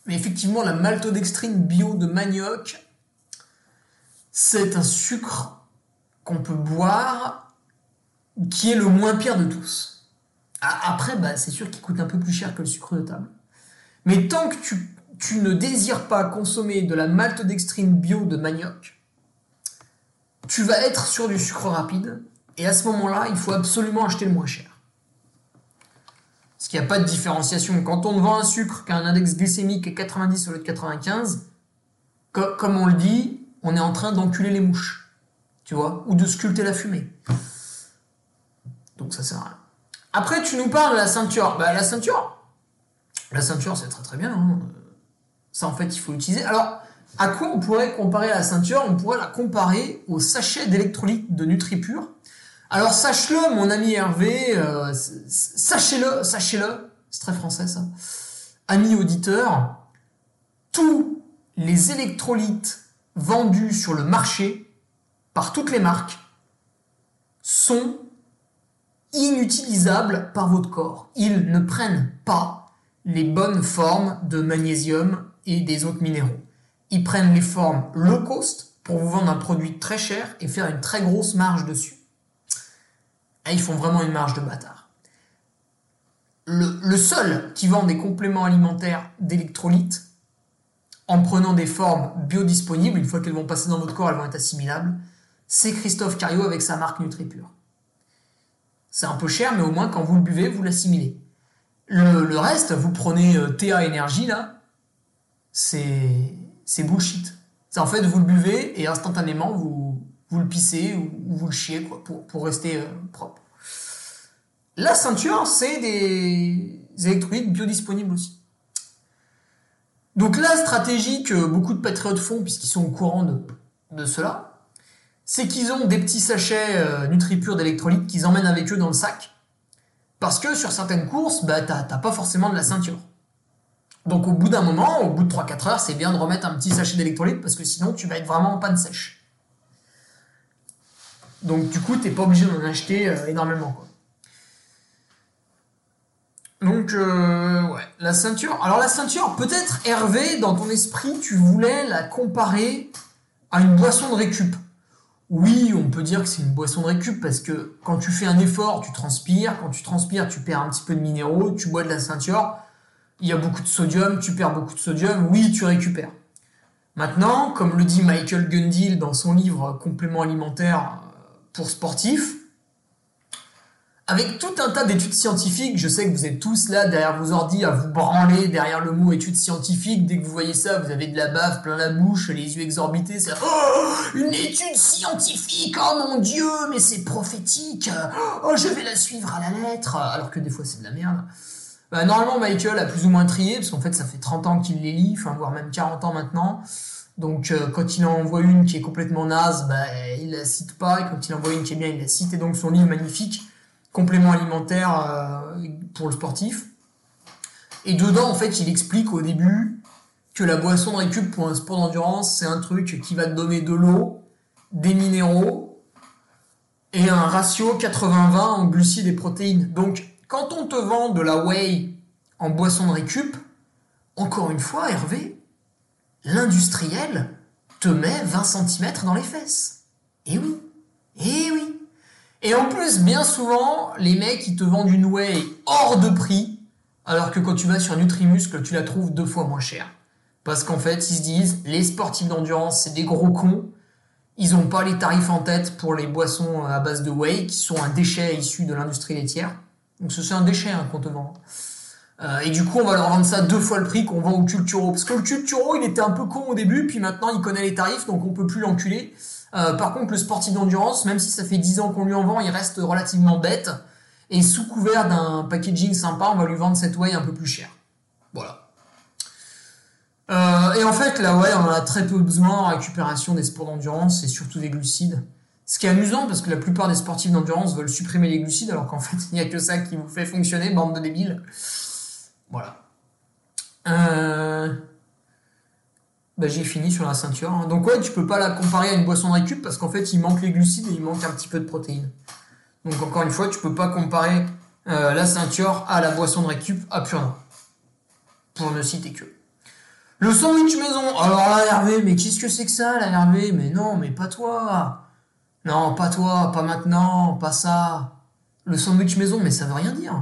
Mais effectivement, la maltodextrine bio de manioc, c'est un sucre qu'on peut boire qui est le moins pire de tous. Après, bah, c'est sûr qu'il coûte un peu plus cher que le sucre de table. Mais tant que tu, ne désires pas consommer de la maltodextrine bio de manioc, tu vas être sur du sucre rapide. Et à ce moment-là, il faut absolument acheter le moins cher. Parce qu'il n'y a pas de différenciation. Quand on vend un sucre qui a un index glycémique à 90 au lieu de 95, comme on le dit, on est en train d'enculer les mouches. Tu vois Ou de sculpter la fumée. Donc ça sert à rien. Après, tu nous parles de la ceinture. Bah, la ceinture, la ceinture, c'est très très bien. Hein. Ça, en fait, il faut l'utiliser. Alors, à quoi on pourrait comparer la ceinture? On pourrait la comparer au sachet d'électrolytes de NutriPure alors sache-le, mon ami Hervé, euh, sachez-le, sachez-le, c'est très français ça. Ami auditeur, tous les électrolytes vendus sur le marché par toutes les marques sont inutilisables par votre corps. Ils ne prennent pas les bonnes formes de magnésium et des autres minéraux. Ils prennent les formes low cost pour vous vendre un produit très cher et faire une très grosse marge dessus. Ah, ils font vraiment une marge de bâtard. Le, seul qui vend des compléments alimentaires d'électrolytes en prenant des formes biodisponibles, une fois qu'elles vont passer dans votre corps, elles vont être assimilables, c'est Christophe Cario avec sa marque NutriPure. C'est un peu cher, mais au moins quand vous le buvez, vous l'assimilez. Le, reste, vous prenez euh, TA Énergie, là, c'est bullshit. C'est en fait, vous le buvez et instantanément, vous, vous le pissez ou, vous le chiez quoi, pour, rester euh, propre. La ceinture, c'est des électrolytes biodisponibles aussi. Donc la stratégie que beaucoup de patriotes font, puisqu'ils sont au courant de, cela, c'est qu'ils ont des petits sachets euh, d'électrolytes qu'ils emmènent avec eux dans le sac, parce que sur certaines courses, bah, t'as pas forcément de la ceinture. Donc au bout d'un moment, au bout de 3-4 heures, c'est bien de remettre un petit sachet d'électrolytes, parce que sinon tu vas être vraiment en panne sèche. Donc du coup, tu n'es pas obligé d'en acheter euh, énormément. Donc, euh, ouais, la ceinture. Alors la ceinture, peut-être Hervé, dans ton esprit, tu voulais la comparer à une boisson de récup. Oui, on peut dire que c'est une boisson de récup parce que quand tu fais un effort, tu transpires. Quand tu transpires, tu perds un petit peu de minéraux. Tu bois de la ceinture. Il y a beaucoup de sodium, tu perds beaucoup de sodium. Oui, tu récupères. Maintenant, comme le dit Michael Gundil dans son livre Complément alimentaire pour sportifs, avec tout un tas d'études scientifiques, je sais que vous êtes tous là derrière vos ordi à vous branler derrière le mot études scientifiques. Dès que vous voyez ça, vous avez de la bave plein la bouche, les yeux exorbités. C'est oh, une étude scientifique. Oh mon dieu, mais c'est prophétique. Oh, je vais la suivre à la lettre. Alors que des fois c'est de la merde. bah, normalement, Michael a plus ou moins trié, parce qu'en fait, ça fait 30 ans qu'il les lit, voire même 40 ans maintenant. Donc, euh, quand il en envoie une qui est complètement naze, bah, il la cite pas, et quand il envoie une qui est bien, il la cite. Et donc, son livre magnifique, Complément alimentaire euh, pour le sportif. Et dedans, en fait, il explique au début que la boisson de récup pour un sport d'endurance, c'est un truc qui va te donner de l'eau, des minéraux, et un ratio 80-20 en glucides et protéines. Donc, quand on te vend de la whey en boisson de récup, encore une fois, Hervé, l'industriel te met 20 cm dans les fesses. Et oui, et oui. Et en plus, bien souvent, les mecs, ils te vendent une whey hors de prix, alors que quand tu vas sur Nutrimuscle, tu la trouves deux fois moins chère. Parce qu'en fait, ils se disent, les sportifs d'endurance, c'est des gros cons. Ils n'ont pas les tarifs en tête pour les boissons à base de whey, qui sont un déchet issu de l'industrie laitière. Donc c'est un déchet hein, qu'on te vend. Euh, et du coup, on va leur vendre ça deux fois le prix qu'on vend au Culturo. Parce que le Culturo, il était un peu con au début, puis maintenant il connaît les tarifs, donc on peut plus l'enculer. Euh, par contre, le sportif d'endurance, même si ça fait 10 ans qu'on lui en vend, il reste relativement bête. Et sous couvert d'un packaging sympa, on va lui vendre cette whey un peu plus cher. Voilà. Euh, et en fait, la whey, on en a très peu besoin en récupération des sports d'endurance et surtout des glucides. Ce qui est amusant parce que la plupart des sportifs d'endurance veulent supprimer les glucides alors qu'en fait il n'y a que ça qui vous fait fonctionner, bande de débiles. Voilà. Euh... Bah, j'ai fini sur la ceinture. Hein. Donc ouais, tu peux pas la comparer à une boisson de récup parce qu'en fait il manque les glucides et il manque un petit peu de protéines. Donc encore une fois, tu peux pas comparer euh, la ceinture à la boisson de récup à pur Pour ne citer que. Le sandwich maison. Alors là, Hervé, mais qu'est-ce que c'est que ça, là, Hervé? Mais non, mais pas toi. Non, pas toi, pas maintenant, pas ça. Le sandwich maison, mais ça veut rien dire.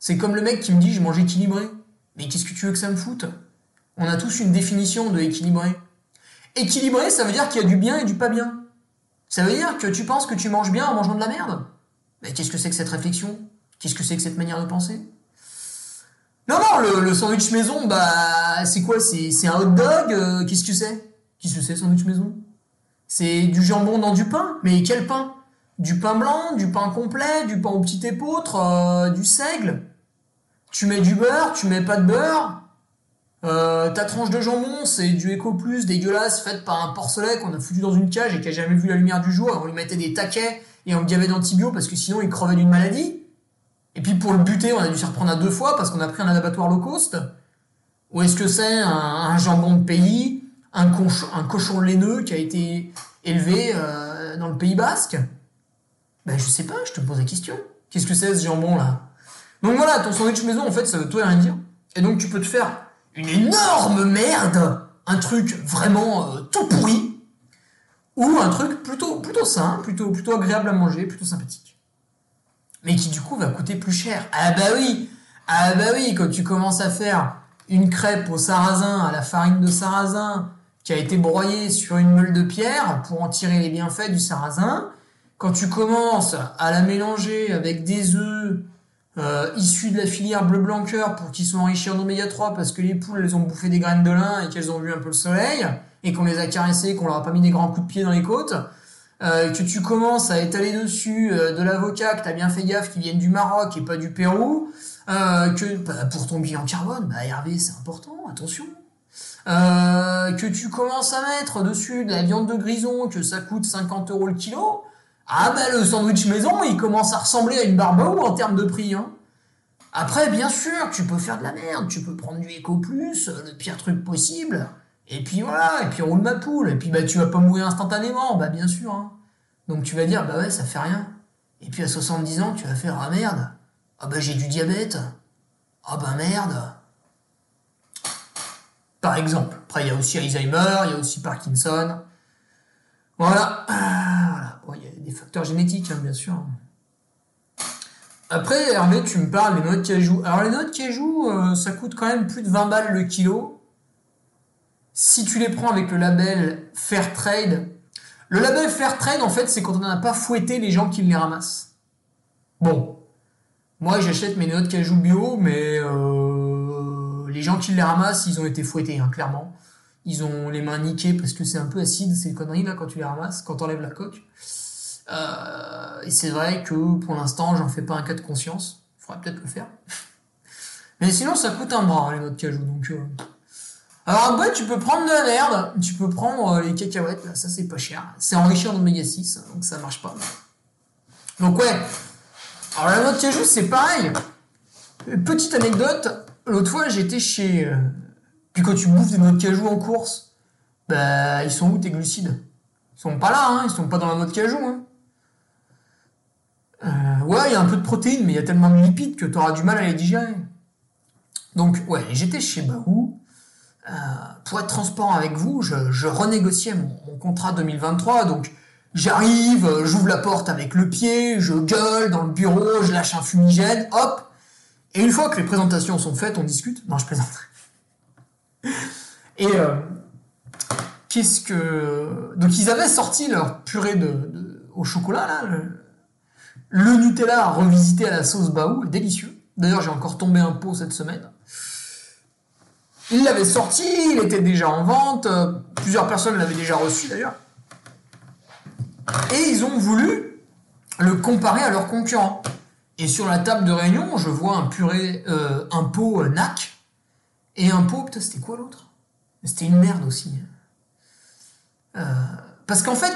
C'est comme le mec qui me dit je mange équilibré. Mais qu'est-ce que tu veux que ça me foute? On a tous une définition de équilibré. Équilibré, ça veut dire qu'il y a du bien et du pas bien. Ça veut dire que tu penses que tu manges bien en mangeant de la merde. Mais qu'est-ce que c'est que cette réflexion? Qu'est-ce que c'est que cette manière de penser? Non, non, le, sandwich maison, bah, c'est quoi? C'est un hot dog euh, Qu'est-ce que c'est? Qu'est-ce que c'est, sandwich maison? C'est du jambon dans du pain? Mais quel pain? Du pain blanc, du pain complet, du pain au petit épeautre, euh, du seigle? Tu mets du beurre, tu mets pas de beurre? Euh, ta tranche de jambon, c'est du Eco Plus dégueulasse faite par un porcelet qu'on a foutu dans une cage et qui a jamais vu la lumière du jour. on lui mettait des taquets et on le gavait d'antibio parce que sinon il crevait d'une maladie. Et puis pour le buter, on a dû s'y reprendre à deux fois parce qu'on a pris un abattoir low cost. Ou est-ce que c'est un, jambon de pays un, cochon, laineux qui a été élevé euh, dans le Pays Basque? Ben je sais pas, je te pose la question. Qu'est-ce que c'est ce jambon là Donc voilà, ton sandwich maison en fait ça veut tout et rien dire. Et donc tu peux te faire une énorme merde, un truc vraiment euh, tout pourri, ou un truc plutôt, plutôt sain, plutôt, plutôt agréable à manger, plutôt sympathique. Mais qui du coup va coûter plus cher. Ah bah oui Ah bah oui, quand tu commences à faire une crêpe au sarrasin, à la farine de sarrasin, qui a été broyé sur une meule de pierre pour en tirer les bienfaits du sarrasin. Quand tu commences à la mélanger avec des œufs euh, de la filière bleu blanc cœur pour qu'ils soient enrichis en oméga 3 parce que les poules elles ont bouffé des graines de lin et qu'elles ont vu un peu le soleil et qu'on les a caressées, qu'on leur a pas mis des grands coups de pied dans les côtes, euh, que tu commences à étaler dessus euh, de l'avocat que tu as bien fait gaffe qui viennent du Maroc et pas du Pérou, euh, que bah, pour ton bilan carbone, bah Hervé c'est important, attention. Euh, que tu commences à mettre dessus de la viande de grison, que ça coûte 50 euros le kilo, ah bah le sandwich maison, il commence à ressembler à une barbecue en termes de prix. Hein. Après, bien sûr, tu peux faire de la merde, tu peux prendre du Eco Plus, le pire truc possible, et puis voilà, et puis roule ma poule, et puis bah tu vas pas mourir instantanément, bah bien sûr. Hein. Donc tu vas dire, bah ouais, ça fait rien. Et puis à 70 ans, tu vas faire, ah merde, ah bah j'ai du diabète, ah bah merde, par exemple. Après, il y a aussi Alzheimer, il y a aussi Parkinson. Voilà. Ah, voilà. il y a des facteurs génétiques, hein, bien sûr. Après, Hervé, tu me parles des noix de cajou. Alors, les noix de cajou, euh, ça coûte quand même plus de 20 balles le kilo. Si tu les prends avec le label Fairtrade, le label Fairtrade, en fait, c'est quand on n'a pas fouetté les gens qui les ramassent. Bon. Moi, j'achète mes noix de cajou bio, mais euh, les gens qui les ramassent, ils ont été fouettés, hein, clairement. Ils ont les mains niquées parce que c'est un peu acide, ces conneries là quand tu les ramasses, quand t'enlèves la coque. Euh, et c'est vrai que pour l'instant, j'en fais pas un cas de conscience. Il faudrait peut-être le faire. Mais sinon, ça coûte un bras, les noix de cajou. Donc, euh. Alors tu peux prendre de la merde, tu peux prendre euh, les cacahuètes, là, ça c'est pas cher. C'est enrichi en oméga 6, donc ça marche pas. Donc ouais. Alors la noix de cajou, c'est pareil. Petite anecdote, l'autre fois j'étais chez... euh, Puis quand tu bouffes des noix de cajou en course, bah ils sont où tes glucides? Ils sont pas là, hein, ils sont pas dans la noix cajou. Hein. Ouais, il y a un peu de protéines, mais il y a tellement de lipides que tu auras du mal à les digérer. Donc ouais, j'étais chez Bahou. Euh, pour être transparent avec vous, je, renégociais mon, contrat 2023, donc j'arrive, euh, j'ouvre la porte avec le pied, je gueule dans le bureau, je lâche un fumigène, hop, et une fois que les présentations sont faites, on discute. Non, je plaisante. Et euh, qu'est-ce que... Donc ils avaient sorti leur purée de, au chocolat, là, le Nutella revisité à la sauce Baou délicieux. D'ailleurs, j'ai encore tombé un pot cette semaine. Ils l'avaient sorti, il était déjà en vente, plusieurs personnes l'avaient déjà reçu d'ailleurs. Et ils ont voulu le comparer à leurs concurrents. Et sur la table de réunion, je vois un purée, euh, un pot euh, NAC et un pot, putain, c'était quoi l'autre? C'était une merde aussi. Euh, parce qu'en fait,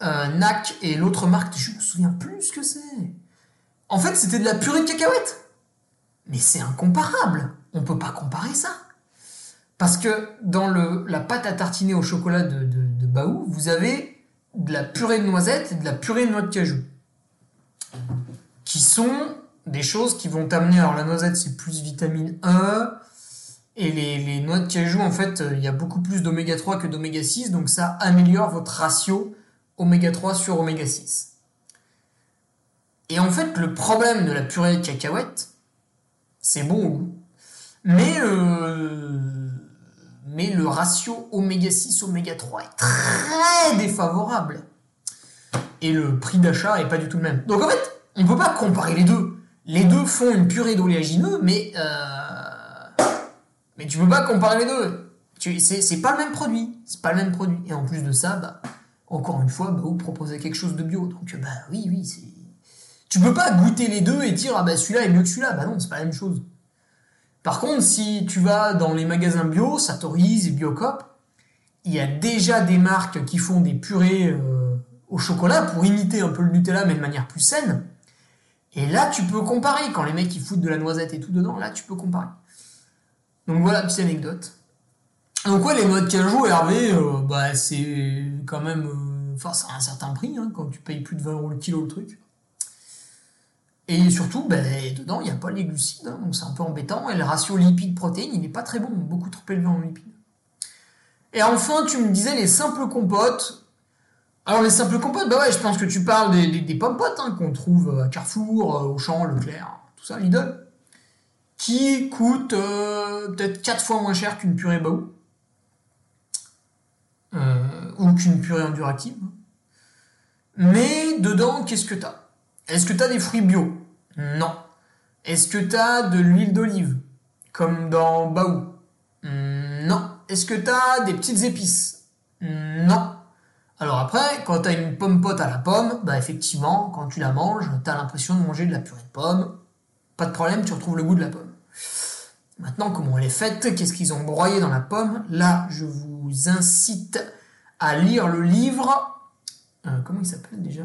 NAC et l'autre marque, je me souviens plus ce que c'est. En fait, c'était de la purée de cacahuètes. Mais c'est incomparable. On peut pas comparer ça. Parce que dans la pâte à tartiner au chocolat de, de, Baou, vous avez de la purée de noisettes et de la purée de noix de cajou. Qui sont des choses qui vont t'amener. Alors la noisette, c'est plus vitamine E. Et les, les noix de cajou, en fait, il y a beaucoup plus d'oméga 3 que d'oméga 6. Donc ça améliore votre ratio oméga 3 sur oméga 6. Et en fait, le problème de la purée de cacahuètes, c'est bon. Mais, euh, mais le ratio oméga 6 oméga 3 est très défavorable. Et le prix d'achat est pas du tout le même. Donc en fait, on peut pas comparer les deux. Les deux font une purée d'oléagineux, mais euh, mais tu peux pas comparer les deux. C'est pas le même produit. C'est pas le même produit. Et en plus de ça, bah, encore une fois, vous proposez quelque chose de bio. Donc bah oui, oui, c'est. Tu peux pas goûter les deux et dire ah bah celui-là est mieux que celui-là. Bah non, c'est pas la même chose. Par contre, si tu vas dans les magasins bio, Satori's et Biocop, il y a déjà des marques qui font des purées euh, au chocolat pour imiter un peu le Nutella mais de manière plus saine. Et là, tu peux comparer. Quand les mecs ils foutent de la noisette et tout dedans, là, tu peux comparer. Donc voilà, petite anecdote. Donc ouais, les noix de cajou, Hervé, euh, bah c'est quand même... euh, Enfin, c'est un certain prix, hein, quand tu payes plus de 20 euros le kilo le truc. Et surtout, ben, dedans, il n'y a pas les glucides, hein, donc c'est un peu embêtant. Et le ratio lipide-protéines, il n'est pas très bon, beaucoup trop élevé en lipides. Et enfin, tu me disais les simples compotes. Alors, les simples compotes, bah ouais, je pense que tu parles des, des, pommes potes hein, qu'on trouve à Carrefour, euh, Auchan, Leclerc, tout ça, Lidl, qui coûtent peut-être 4 fois moins cher qu'une purée Baou, ou qu'une purée Enduractive. Mais dedans, qu'est-ce que t'as? Est-ce que t'as des fruits bio? Non. Est-ce que t'as de l'huile d'olive? Comme dans Baou? Non. Est-ce que t'as des petites épices? Non. Alors après, quand t'as une pomme pote à la pomme, bah effectivement, quand tu la manges, t'as l'impression de manger de la purée de pomme. Pas de problème, tu retrouves le goût de la pomme. Maintenant, comment elle est faite Qu'est-ce qu'ils ont broyé dans la pomme? Là, je vous incite à lire le livre. Euh, comment il s'appelle déjà?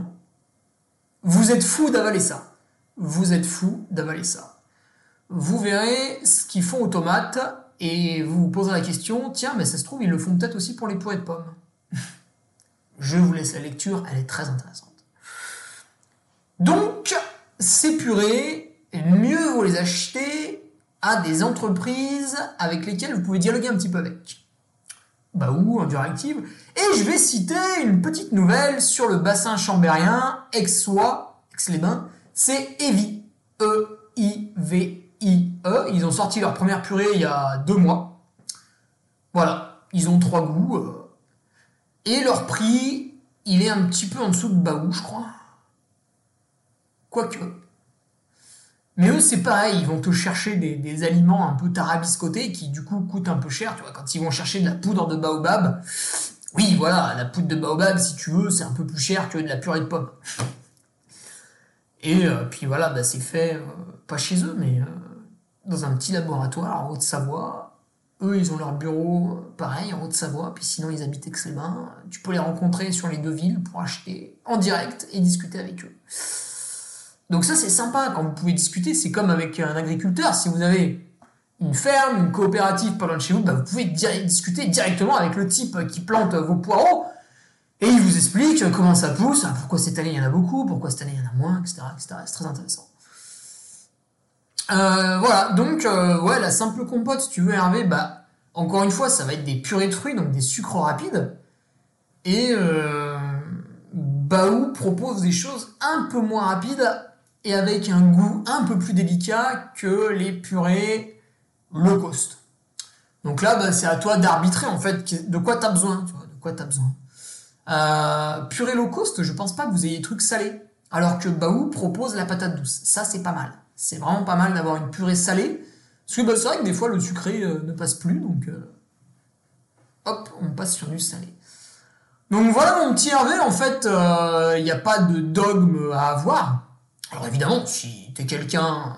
Vous êtes fou d'avaler ça. Vous êtes fou d'avaler ça. Vous verrez ce qu'ils font aux tomates et vous vous poserez la question tiens, mais ça se trouve, ils le font peut-être aussi pour les purées de pommes. Je vous laisse la lecture, elle est très intéressante. Donc, ces purées, mieux vaut les acheter à des entreprises avec lesquelles vous pouvez dialoguer un petit peu avec. Bah ou Enduractive. Et je vais citer une petite nouvelle sur le bassin chambérien, Aixois, Aix-les-Bains, c'est Evi. E-I-V-I-E. Ils ont sorti leur première purée il y a deux mois. Voilà, ils ont trois goûts. euh, et leur prix, il est un petit peu en dessous de Baou, je crois. Quoique. Mais eux, c'est pareil, ils vont te chercher des, aliments un peu tarabiscotés qui, du coup, coûtent un peu cher. Tu vois, quand ils vont chercher de la poudre de baobab, oui, voilà, la poudre de baobab, si tu veux, c'est un peu plus cher que de la purée de pommes. Et euh, puis voilà, bah, c'est fait, euh, pas chez eux, mais euh, dans un petit laboratoire en Haute-Savoie. Eux, ils ont leur bureau, pareil, en Haute-Savoie, puis sinon, ils habitent Aix-les-Bains. Tu peux les rencontrer sur les deux villes pour acheter en direct et discuter avec eux. Donc ça, c'est sympa quand vous pouvez discuter. C'est comme avec un agriculteur. Si vous avez une ferme, une coopérative pas loin de chez vous, bah, vous pouvez discuter directement avec le type qui plante vos poireaux. Et il vous explique comment ça pousse, pourquoi cette année il y en a beaucoup, pourquoi cette année il y en a moins, etc. C'est très intéressant. Euh, voilà, donc euh, la simple compote, si tu veux Hervé, bah encore une fois, ça va être des purées de fruits, donc des sucres rapides. Et euh, Baou propose des choses un peu moins rapides et avec un goût un peu plus délicat que les purées low cost. Donc là, bah, c'est à toi d'arbitrer en fait de quoi tu as besoin. De quoi besoin. Euh, purée low cost, je pense pas que vous ayez des trucs salés. Alors que Baou propose la patate douce. Ça, c'est pas mal. C'est vraiment pas mal d'avoir une purée salée. Parce que bah, c'est vrai que des fois, le sucré euh, ne passe plus. Donc, euh, hop, on passe sur du salé. Donc voilà mon petit Hervé, en fait, il n'y a pas de dogme à avoir. Alors évidemment, si tu es quelqu'un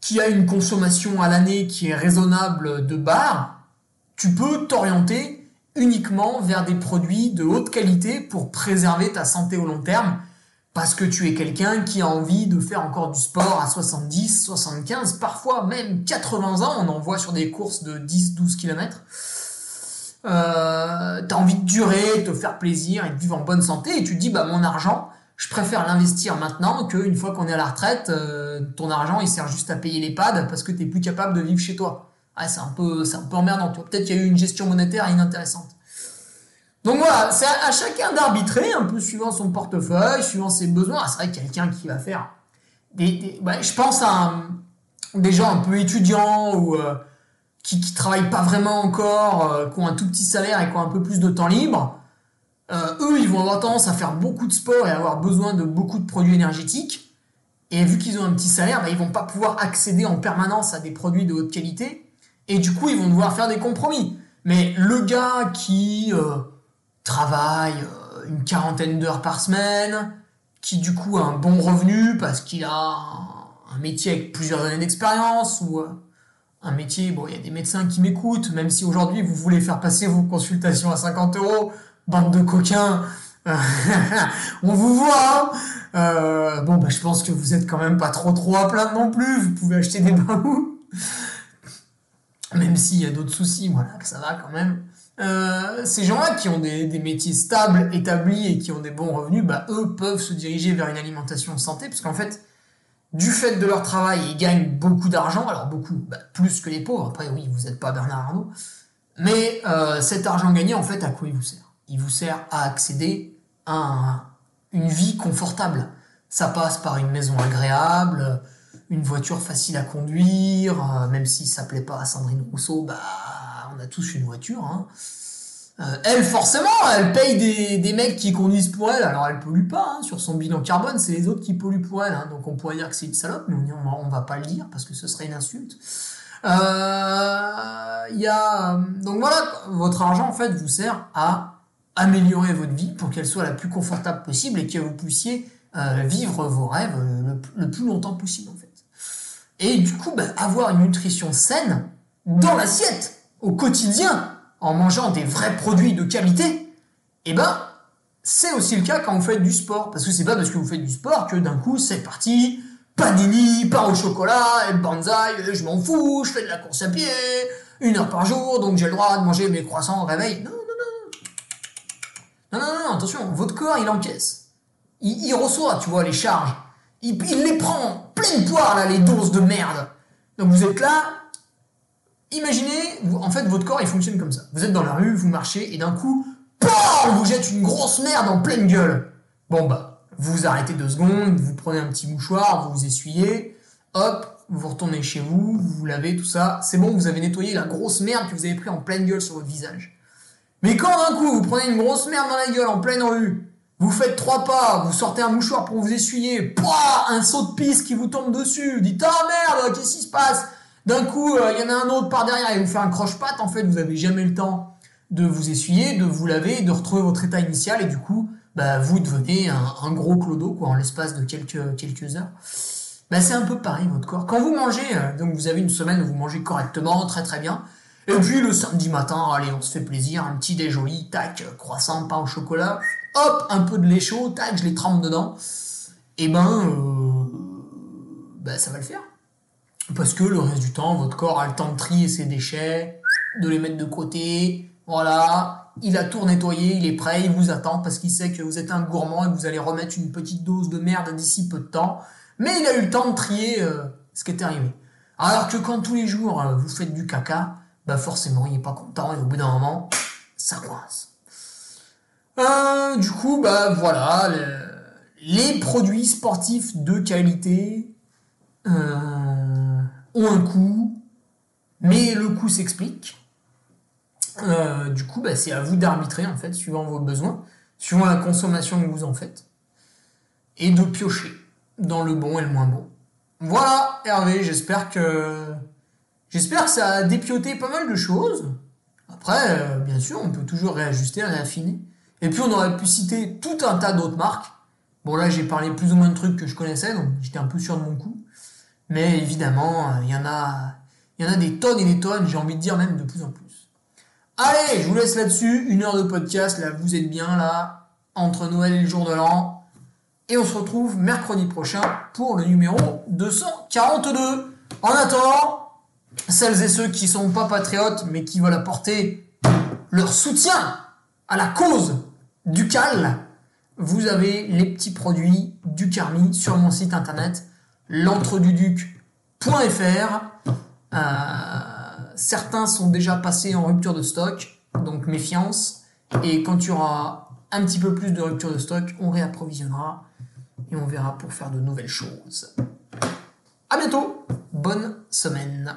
qui a une consommation à l'année qui est raisonnable de bar, tu peux t'orienter uniquement vers des produits de haute qualité pour préserver ta santé au long terme parce que tu es quelqu'un qui a envie de faire encore du sport à 70, 75, parfois même 80 ans, on en voit sur des courses de 10, 12 km. Euh, tu as envie de durer, de te faire plaisir et de vivre en bonne santé, et tu te dis, bah mon argent, je préfère l'investir maintenant qu'une fois qu'on est à la retraite, euh, ton argent il sert juste à payer l'EHPAD parce que tu n'es plus capable de vivre chez toi. C'est un peu, c'est un peu emmerdant. Peut-être qu'il y a eu une gestion monétaire inintéressante. Donc voilà, c'est à, chacun d'arbitrer, un peu suivant son portefeuille, suivant ses besoins. Ah, c'est vrai quelqu'un qui va faire je pense à des gens un peu étudiants ou euh, qui, qui travaillent pas vraiment encore, euh, qui ont un tout petit salaire et qui ont un peu plus de temps libre. Euh, eux, ils vont avoir tendance à faire beaucoup de sport et avoir besoin de beaucoup de produits énergétiques. Et vu qu'ils ont un petit salaire, bah, ils vont pas pouvoir accéder en permanence à des produits de haute qualité. Et du coup, ils vont devoir faire des compromis. Mais le gars qui travaille euh, une quarantaine d'heures par semaine, qui du coup a un bon revenu parce qu'il a un, métier avec plusieurs années d'expérience ou euh, un métier, bon, il y a des médecins qui m'écoutent, même si aujourd'hui vous voulez faire passer vos consultations à 50 euros, bande de coquins, on vous voit. Hein. Euh, bon, bah, je pense que vous êtes quand même pas trop trop à plaindre non plus. Vous pouvez acheter des baous. Même s'il y a d'autres soucis, voilà, que ça va quand même. Euh, ces gens-là qui ont des, métiers stables, établis et qui ont des bons revenus, bah, eux peuvent se diriger vers une alimentation santé, parce qu'en fait, du fait de leur travail, ils gagnent beaucoup d'argent, alors beaucoup, bah, plus que les pauvres, après oui, vous n'êtes pas Bernard Arnault, mais euh, cet argent gagné, en fait, à quoi il vous sert? Il vous sert à accéder à une vie confortable. Ça passe par une maison agréable, une voiture facile à conduire, euh, même si ça plaît pas à Sandrine Rousseau, bah on a tous une voiture. Hein. Euh, elle, forcément, elle paye des, mecs qui conduisent pour elle, alors elle pollue pas. Hein. Sur son bilan carbone, c'est les autres qui polluent pour elle. Hein. Donc on pourrait dire que c'est une salope, mais on, on va pas le dire parce que ce serait une insulte. Euh, y a, donc voilà, votre argent en fait vous sert à améliorer votre vie pour qu'elle soit la plus confortable possible et que vous puissiez euh, vivre vos rêves le, plus longtemps possible en fait. Et du coup, bah, avoir une nutrition saine dans l'assiette au quotidien en mangeant des vrais produits de qualité, eh ben, c'est aussi le cas quand vous faites du sport. Parce que c'est pas parce que vous faites du sport que d'un coup, c'est parti, panini, pain au chocolat, et je m'en fous, je fais de la course à pied, une heure par jour, donc j'ai le droit de manger mes croissants au réveil. Non, non, non, attention, votre corps, il encaisse. Il, reçoit, tu vois, les charges. Il, les prend pleine poire, là, les doses de merde. Donc vous êtes là, Imaginez, en fait, votre corps, il fonctionne comme ça. Vous êtes dans la rue, vous marchez, et d'un coup, on vous jette une grosse merde en pleine gueule. Bon bah, vous vous arrêtez deux secondes, vous prenez un petit mouchoir, vous vous essuyez, hop, vous retournez chez vous, vous vous lavez, tout ça. C'est bon, vous avez nettoyé la grosse merde que vous avez pris en pleine gueule sur votre visage. Mais quand d'un coup, vous prenez une grosse merde dans la gueule en pleine rue, vous faites trois pas, vous sortez un mouchoir pour vous essuyer, pouah, un saut de pisse qui vous tombe dessus, vous dites ah merde, qu'est-ce qui se passe? D'un coup, euh, il y en a un autre par derrière et vous fait un croche-patte. En fait, vous n'avez jamais le temps de vous essuyer, de vous laver, de retrouver votre état initial et du coup, bah, vous devenez un, gros clodo quoi, en l'espace de quelques, quelques heures. bah, c'est un peu pareil votre corps. Quand vous mangez, euh, donc vous avez une semaine où vous mangez correctement, très très bien, et puis le samedi matin, allez, on se fait plaisir, un petit déj joli, tac, croissant, pain au chocolat, hop, un peu de lait chaud, tac, je les trempe dedans, et ben, euh, bah, ça va le faire. Parce que le reste du temps, votre corps a le temps de trier ses déchets, de les mettre de côté, voilà, il a tout nettoyé, il est prêt, il vous attend parce qu'il sait que vous êtes un gourmand et que vous allez remettre une petite dose de merde d'ici peu de temps. Mais il a eu le temps de trier euh, ce qui est arrivé. Alors que quand tous les jours euh, vous faites du caca, bah forcément il n'est pas content et au bout d'un moment, ça coince. Euh, du coup, bah voilà, les produits sportifs de qualité ont un coût, mais le coût s'explique. du coup, bah, c'est à vous d'arbitrer en fait, suivant vos besoins, suivant la consommation que vous en faites, et de piocher dans le bon et le moins bon. Voilà, Hervé, j'espère que j'espère que ça a dépioté pas mal de choses. Après, euh, bien sûr, on peut toujours réajuster, réaffiner. Et puis on aurait pu citer tout un tas d'autres marques. Bon là, j'ai parlé plus ou moins de trucs que je connaissais, donc j'étais un peu sûr de mon coup. Mais évidemment, il y en a il y en a des tonnes et des tonnes, j'ai envie de dire même de plus en plus. Allez, je vous laisse là-dessus, une heure de podcast, là vous êtes bien là, entre Noël et le jour de l'an. Et on se retrouve mercredi prochain pour le numéro 242. En attendant, celles et ceux qui sont pas patriotes mais qui veulent apporter leur soutien à la cause du cal, vous avez les petits produits du Carmi sur mon site internet l'entreduduc.fr. Euh, certains sont déjà passés en rupture de stock, donc méfiance. Et quand il y un petit peu plus de rupture de stock, on réapprovisionnera et on verra pour faire de nouvelles choses. À bientôt, bonne semaine.